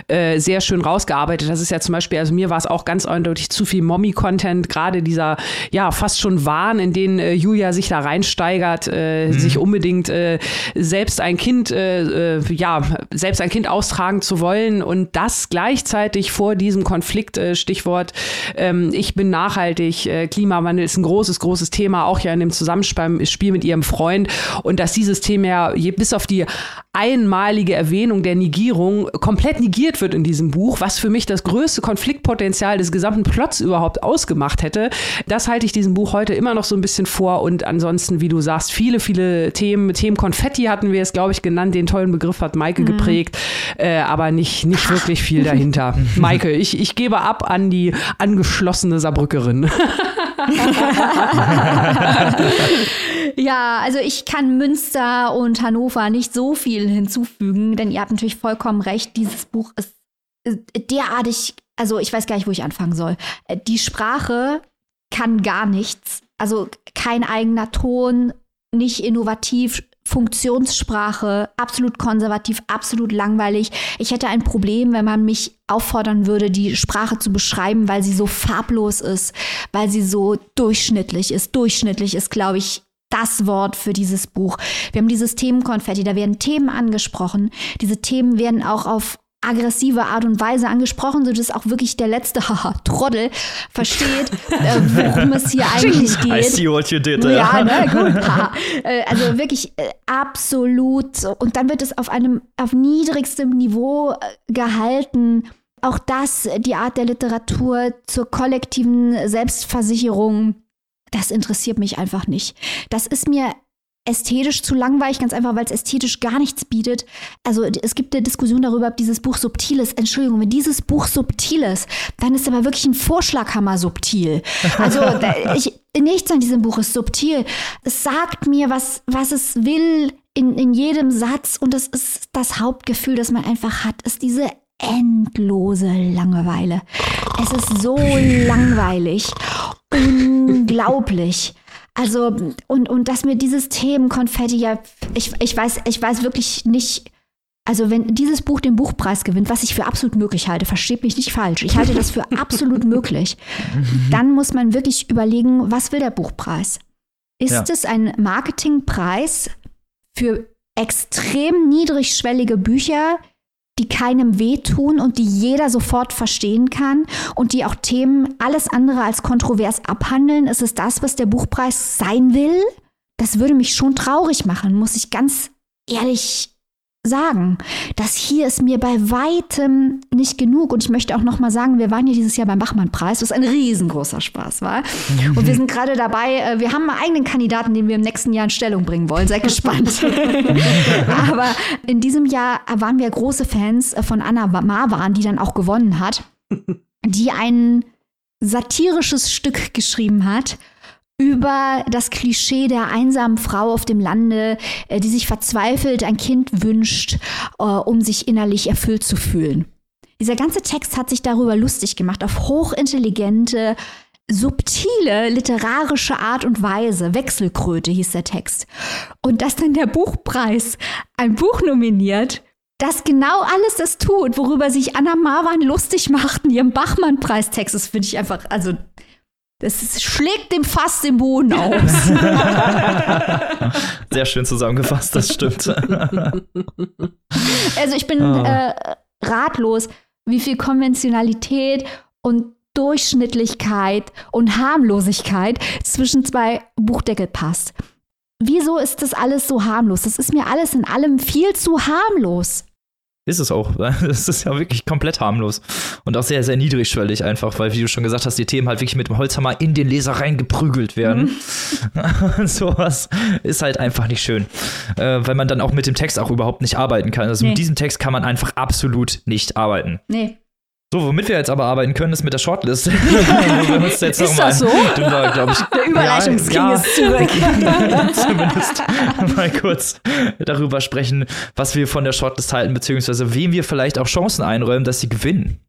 äh, sehr schön rausgearbeitet. Das ist ja zum Beispiel, also mir war es auch ganz eindeutig zu viel Mommy-Content. Gerade dieser, ja, fast schon Wahn, in den äh, Julia sich da reinsteigert, äh, mhm. sich unbedingt äh, selbst ein Kind, ja, selbst ein Kind austragen zu wollen und das gleichzeitig vor diesem Konflikt äh, Stichwort ähm, ich bin nachhaltig, äh, Klimawandel ist ein großes, großes Thema, auch ja in dem Zusammenspiel mit ihrem Freund. Und dass dieses Thema ja bis auf die einmalige Erwähnung der Negierung komplett negiert wird in diesem Buch, was für mich das größte Konfliktpotenzial des gesamten Plots überhaupt ausgemacht hätte. Das halte ich diesem Buch heute immer noch so ein bisschen vor. Und ansonsten, wie du sagst, viele, viele Themen, Themen Konfetti hatten wir es, glaube ich, genannt. Den tollen Begriff hat Maike mhm. geprägt, äh, aber nicht, nicht wirklich viel dahinter. Maike, ich, ich gebe ab an die angeschlossene Saarbrückerin. ja, also ich kann Münster und Hannover nicht so viel hinzufügen, denn ihr habt natürlich vollkommen recht. Dieses Buch ist derartig, also ich weiß gar nicht, wo ich anfangen soll. Die Sprache kann gar nichts. Also kein eigener Ton, nicht innovativ, Funktionssprache, absolut konservativ, absolut langweilig. Ich hätte ein Problem, wenn man mich auffordern würde, die Sprache zu beschreiben, weil sie so farblos ist, weil sie so durchschnittlich ist. Durchschnittlich ist, glaube ich, das Wort für dieses Buch. Wir haben dieses Themenkonfetti, da werden Themen angesprochen. Diese Themen werden auch auf aggressive Art und Weise angesprochen, sodass auch wirklich der letzte Haha, Trottel versteht, äh, worum es hier eigentlich geht. I see what you did. Ja, ne, gut. Äh, also wirklich äh, absolut. Und dann wird es auf einem auf niedrigstem Niveau äh, gehalten. Auch das, die Art der Literatur zur kollektiven Selbstversicherung, das interessiert mich einfach nicht. Das ist mir ästhetisch zu langweilig, ganz einfach, weil es ästhetisch gar nichts bietet. Also es gibt eine Diskussion darüber, ob dieses Buch subtil ist. Entschuldigung, wenn dieses Buch subtil ist, dann ist aber wirklich ein Vorschlaghammer subtil. Also ich, nichts an diesem Buch ist subtil. Es sagt mir, was, was es will in, in jedem Satz und das ist das Hauptgefühl, das man einfach hat, ist diese endlose Langeweile. Es ist so langweilig. Unglaublich. Also, und, und dass mir dieses Themenkonfetti ja, ich, ich weiß, ich weiß wirklich nicht, also wenn dieses Buch den Buchpreis gewinnt, was ich für absolut möglich halte, versteht mich nicht falsch, ich halte das für absolut möglich, dann muss man wirklich überlegen, was will der Buchpreis? Ist ja. es ein Marketingpreis für extrem niedrigschwellige Bücher, die keinem wehtun und die jeder sofort verstehen kann und die auch Themen alles andere als kontrovers abhandeln? Ist es das, was der Buchpreis sein will? Das würde mich schon traurig machen, muss ich ganz ehrlich sagen. Das hier ist mir bei weitem nicht genug. Und ich möchte auch noch mal sagen, wir waren hier dieses Jahr beim Bachmann-Preis, was ein riesengroßer Spaß war. Und wir sind gerade dabei, äh, wir haben einen eigenen Kandidaten, den wir im nächsten Jahr in Stellung bringen wollen. Seid gespannt. Aber in diesem Jahr waren wir große Fans von Anna Marwan, die dann auch gewonnen hat, die ein satirisches Stück geschrieben hat über das Klischee der einsamen Frau auf dem Lande, äh, die sich verzweifelt ein Kind wünscht, äh, um sich innerlich erfüllt zu fühlen. Dieser ganze Text hat sich darüber lustig gemacht, auf hochintelligente, subtile literarische Art und Weise. Wechselkröte hieß der Text. Und dass dann der Buchpreis ein Buch nominiert, das genau alles das tut, worüber sich Anna Marwan lustig macht in ihrem Bachmann-Preistext, das finde ich einfach, also das schlägt dem Fass den Boden aus. Sehr schön zusammengefasst, das stimmt. also ich bin oh. äh, ratlos, wie viel Konventionalität und Durchschnittlichkeit und Harmlosigkeit zwischen zwei Buchdeckel passt. Wieso ist das alles so harmlos? Das ist mir alles in allem viel zu harmlos. Ist es auch. Es ist ja wirklich komplett harmlos. Und auch sehr, sehr niedrigschwellig einfach, weil, wie du schon gesagt hast, die Themen halt wirklich mit dem Holzhammer in den Leser reingeprügelt werden. Mhm. Sowas ist halt einfach nicht schön. Äh, weil man dann auch mit dem Text auch überhaupt nicht arbeiten kann. Also nee. mit diesem Text kann man einfach absolut nicht arbeiten. Nee. So, womit wir jetzt aber arbeiten können, ist mit der Shortlist. ist das so? War, ich, der Überleitungsking ja, ja, ist zurück. Zumindest mal kurz darüber sprechen, was wir von der Shortlist halten, beziehungsweise wem wir vielleicht auch Chancen einräumen, dass sie gewinnen.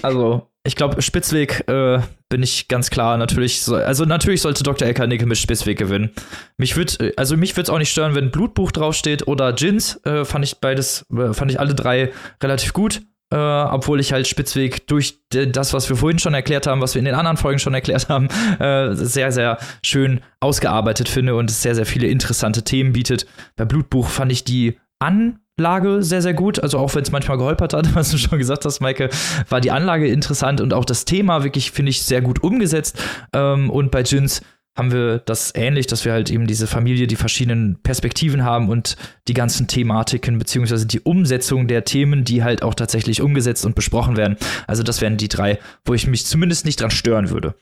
Also, ich glaube, Spitzweg äh, bin ich ganz klar natürlich. So, also natürlich sollte Dr. Ecker Nicke mit Spitzweg gewinnen. Mich würde, also mich würde es auch nicht stören, wenn Blutbuch draufsteht oder Gins. Äh, fand ich beides, äh, fand ich alle drei relativ gut. Äh, obwohl ich halt Spitzweg durch das, was wir vorhin schon erklärt haben, was wir in den anderen Folgen schon erklärt haben, äh, sehr, sehr schön ausgearbeitet finde und es sehr, sehr viele interessante Themen bietet. Bei Blutbuch fand ich die an Lage sehr, sehr gut. Also auch wenn es manchmal geholpert hat, was du schon gesagt hast, Maike, war die Anlage interessant und auch das Thema wirklich, finde ich, sehr gut umgesetzt. Ähm, und bei Jins haben wir das ähnlich, dass wir halt eben diese Familie, die verschiedenen Perspektiven haben und die ganzen Thematiken, beziehungsweise die Umsetzung der Themen, die halt auch tatsächlich umgesetzt und besprochen werden. Also das wären die drei, wo ich mich zumindest nicht dran stören würde.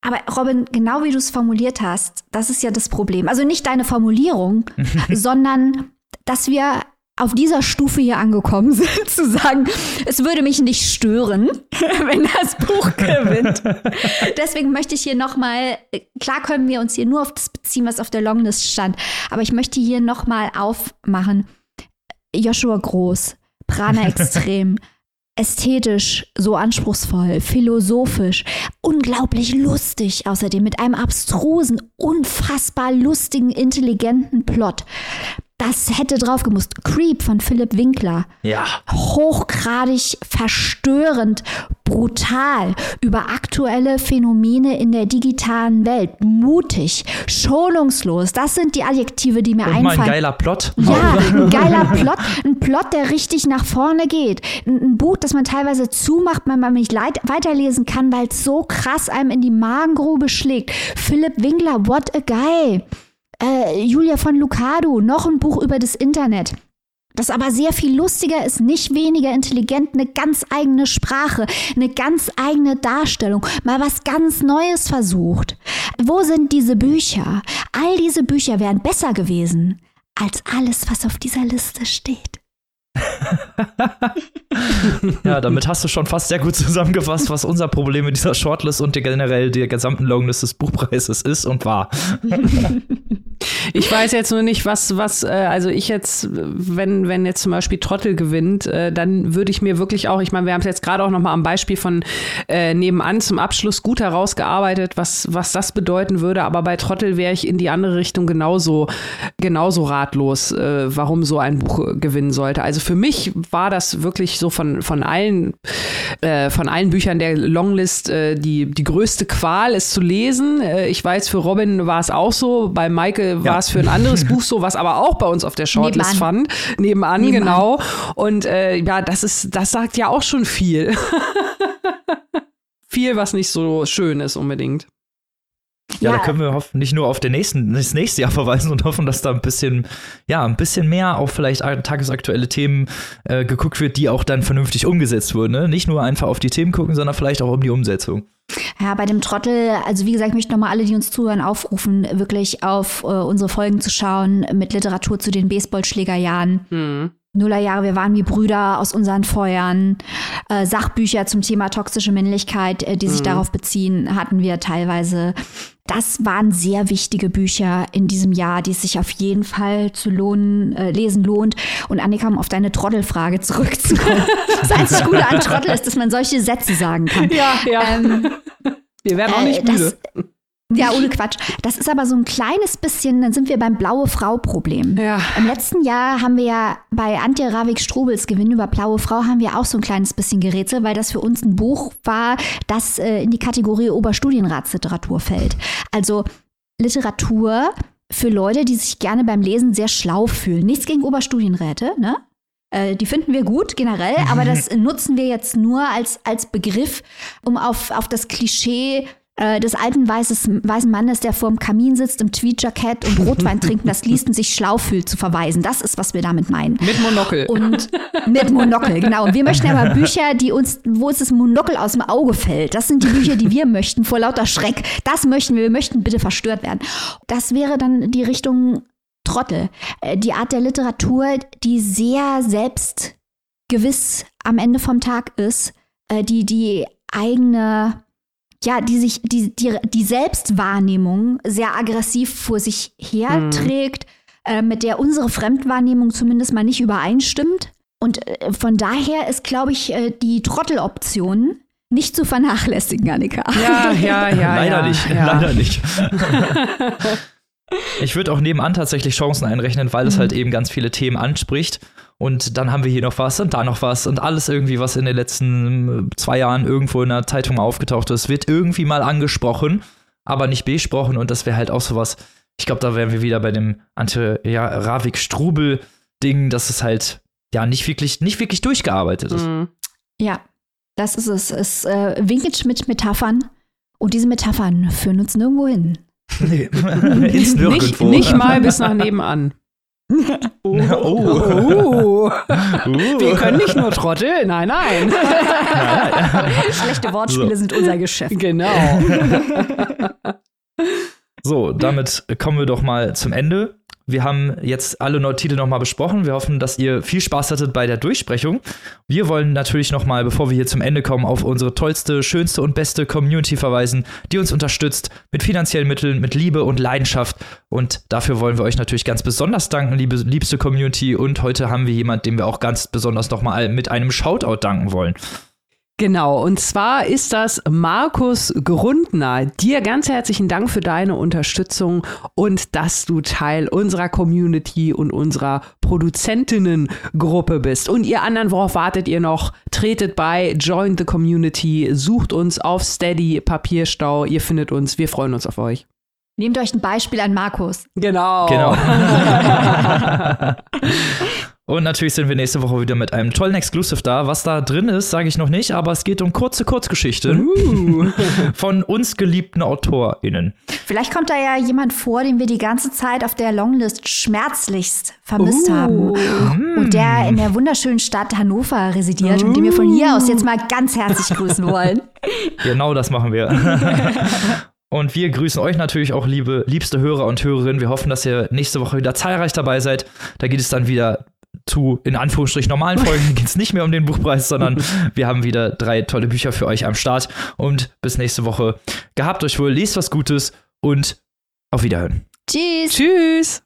Aber Robin, genau wie du es formuliert hast, das ist ja das Problem. Also nicht deine Formulierung, sondern dass wir auf dieser Stufe hier angekommen sind, zu sagen, es würde mich nicht stören, wenn das Buch gewinnt. Deswegen möchte ich hier nochmal, klar können wir uns hier nur auf das beziehen, was auf der Longlist stand, aber ich möchte hier nochmal aufmachen. Joshua Groß, Prana Extrem, ästhetisch so anspruchsvoll, philosophisch, unglaublich lustig außerdem mit einem abstrusen, unfassbar lustigen, intelligenten Plot. Das hätte drauf gemusst. Creep von Philipp Winkler. Ja. Hochgradig verstörend, brutal über aktuelle Phänomene in der digitalen Welt. Mutig, schonungslos. Das sind die Adjektive, die mir Und mal einfallen. ein geiler Plot. Ja, ein geiler Plot, ein Plot, der richtig nach vorne geht. Ein, ein Buch, das man teilweise zumacht, weil man nicht weiterlesen kann, weil es so krass einem in die Magengrube schlägt. Philipp Winkler, what a guy. Äh, Julia von Lucado, noch ein Buch über das Internet. Das aber sehr viel lustiger ist, nicht weniger intelligent, eine ganz eigene Sprache, eine ganz eigene Darstellung, mal was ganz Neues versucht. Wo sind diese Bücher? All diese Bücher wären besser gewesen als alles, was auf dieser Liste steht. Ja, damit hast du schon fast sehr gut zusammengefasst, was unser Problem mit dieser Shortlist und generell der gesamten Longlist des Buchpreises ist und war. Ich weiß jetzt nur nicht, was, was, äh, also ich jetzt, wenn, wenn jetzt zum Beispiel Trottel gewinnt, äh, dann würde ich mir wirklich auch, ich meine, wir haben es jetzt gerade auch noch mal am Beispiel von äh, nebenan zum Abschluss gut herausgearbeitet, was, was das bedeuten würde, aber bei Trottel wäre ich in die andere Richtung genauso, genauso ratlos, äh, warum so ein Buch äh, gewinnen sollte. Also für mich war das wirklich so von, von allen, äh, von allen Büchern der Longlist äh, die, die größte Qual, es zu lesen. Äh, ich weiß, für Robin war es auch so, bei Maike war Ja. es für ein anderes Buch so, was aber auch bei uns auf der Shortlist Nebenan. fand. Nebenan, Nebenan. genau. Und äh, ja, das ist, das sagt ja auch schon viel. viel, was nicht so schön ist unbedingt. Ja, Ja. da können wir hoffen, nicht nur auf den nächsten, das nächste Jahr verweisen und hoffen, dass da ein bisschen, ja, ein bisschen mehr auf vielleicht tagesaktuelle Themen äh, geguckt wird, die auch dann vernünftig umgesetzt wurden. Ne? Nicht nur einfach auf die Themen gucken, sondern vielleicht auch um die Umsetzung. Ja, bei dem Trottel, also wie gesagt, ich möchte nochmal alle, die uns zuhören, aufrufen, wirklich auf äh, unsere Folgen zu schauen mit Literatur zu den Baseballschlägerjahren. Nullerjahre, wir waren wie Brüder aus unseren Feuern. Äh, Sachbücher zum Thema toxische Männlichkeit, äh, die sich darauf beziehen, hatten wir teilweise. Das waren sehr wichtige Bücher in diesem Jahr, die es sich auf jeden Fall zu lohnen, äh, lesen lohnt. Und Annika, um auf deine Trottelfrage zurückzukommen. Das einzig Gute an Trottel ist, dass man solche Sätze sagen kann. Ja, ja. Ähm, Wir werden auch äh, nicht müde. das, ja, ohne Quatsch. Das ist aber so ein kleines bisschen, dann sind wir beim blaue Frau-Problem. Ja. Im letzten Jahr haben wir ja bei Antje Ravik-Strubels Gewinn über blaue Frau haben wir auch so ein kleines bisschen gerätselt, weil das für uns ein Buch war, das äh, in die Kategorie Oberstudienratsliteratur fällt. Also Literatur für Leute, die sich gerne beim Lesen sehr schlau fühlen. Nichts gegen Oberstudienräte, ne? Äh, Die finden wir gut generell, aber das nutzen wir jetzt nur als, als Begriff, um auf, auf das Klischee äh, des alten weißes, weißen Mannes, der vorm Kamin sitzt, im Tweedjackett und Rotwein trinken, das liest und sich schlau fühlt, zu verweisen. Das ist, was wir damit meinen. Mit Monokel. Und mit Monokel, genau. Und wir möchten aber Bücher, die uns, wo uns das Monokel aus dem Auge fällt. Das sind die Bücher, die wir möchten, vor lauter Schreck. Das möchten wir. Wir möchten bitte verstört werden. Das wäre dann die Richtung Trottel. Äh, Die Art der Literatur, die sehr selbstgewiss am Ende vom Tag ist, äh, die die eigene ja, die sich, die, die, die Selbstwahrnehmung sehr aggressiv vor sich herträgt, äh, mit der unsere Fremdwahrnehmung zumindest mal nicht übereinstimmt. Und äh, von daher ist, glaube ich, äh, die Trotteloption nicht zu vernachlässigen, Annika. Ja, ja, ja. leider ja, nicht, ja. leider nicht. ich würde auch nebenan tatsächlich Chancen einrechnen, weil es halt eben ganz viele Themen anspricht. Und dann haben wir hier noch was und da noch was und alles irgendwie, was in den letzten äh, zwei Jahren irgendwo in der Zeitung aufgetaucht ist, wird irgendwie mal angesprochen, aber nicht besprochen. Und das wäre halt auch sowas. Ich glaube, da wären wir wieder bei dem Ante ja, Ravik Strubel Ding, dass es halt ja nicht wirklich, nicht wirklich durchgearbeitet ist. Mhm. Ja, das ist es. Es äh, winkt mit Metaphern und diese Metaphern führen uns nirgendwo hin. Nee. Ins Nicht, Nirgendwo. nicht mal bis nach nebenan. Oh. Oh. Uh. Wir können nicht nur trotteln, nein, nein. Schlechte Wortspiele So. sind unser Geschäft. Genau. So, damit kommen wir doch mal zum Ende. Wir haben jetzt alle neuen Titel nochmal besprochen. Wir hoffen, dass ihr viel Spaß hattet bei der Durchsprechung. Wir wollen natürlich nochmal, bevor wir hier zum Ende kommen, auf unsere tollste, schönste und beste Community verweisen, die uns unterstützt mit finanziellen Mitteln, mit Liebe und Leidenschaft. Und dafür wollen wir euch natürlich ganz besonders danken, liebe, liebste Community. Und heute haben wir jemanden, dem wir auch ganz besonders nochmal mit einem Shoutout danken wollen. Genau, und zwar ist das Markus Grundner. Dir ganz herzlichen Dank für deine Unterstützung und dass du Teil unserer Community und unserer Produzentinnengruppe bist. Und ihr anderen, worauf wartet ihr noch? Tretet bei, join the community, sucht uns auf Steady, Papierstau, ihr findet uns, wir freuen uns auf euch. Nehmt euch ein Beispiel an Markus. Genau. Genau. Und natürlich sind wir nächste Woche wieder mit einem tollen Exclusive da. Was da drin ist, sage ich noch nicht, aber es geht um kurze Kurzgeschichten Uh. von uns geliebten AutorInnen. Vielleicht kommt da ja jemand vor, den wir die ganze Zeit auf der Longlist schmerzlichst vermisst Uh. haben. Und der in der wunderschönen Stadt Hannover residiert und den wir von hier aus jetzt mal ganz herzlich grüßen wollen. Genau das machen wir. Und wir grüßen euch natürlich auch, liebe, liebste Hörer und Hörerinnen. Wir hoffen, dass ihr nächste Woche wieder zahlreich dabei seid. Da geht es dann wieder zu, in Anführungsstrichen, normalen Folgen. geht es nicht mehr um den Buchpreis, sondern wir haben wieder drei tolle Bücher für euch am Start. Und bis nächste Woche. Gehabt euch wohl, lest was Gutes und auf Wiederhören. Tschüss. Tschüss.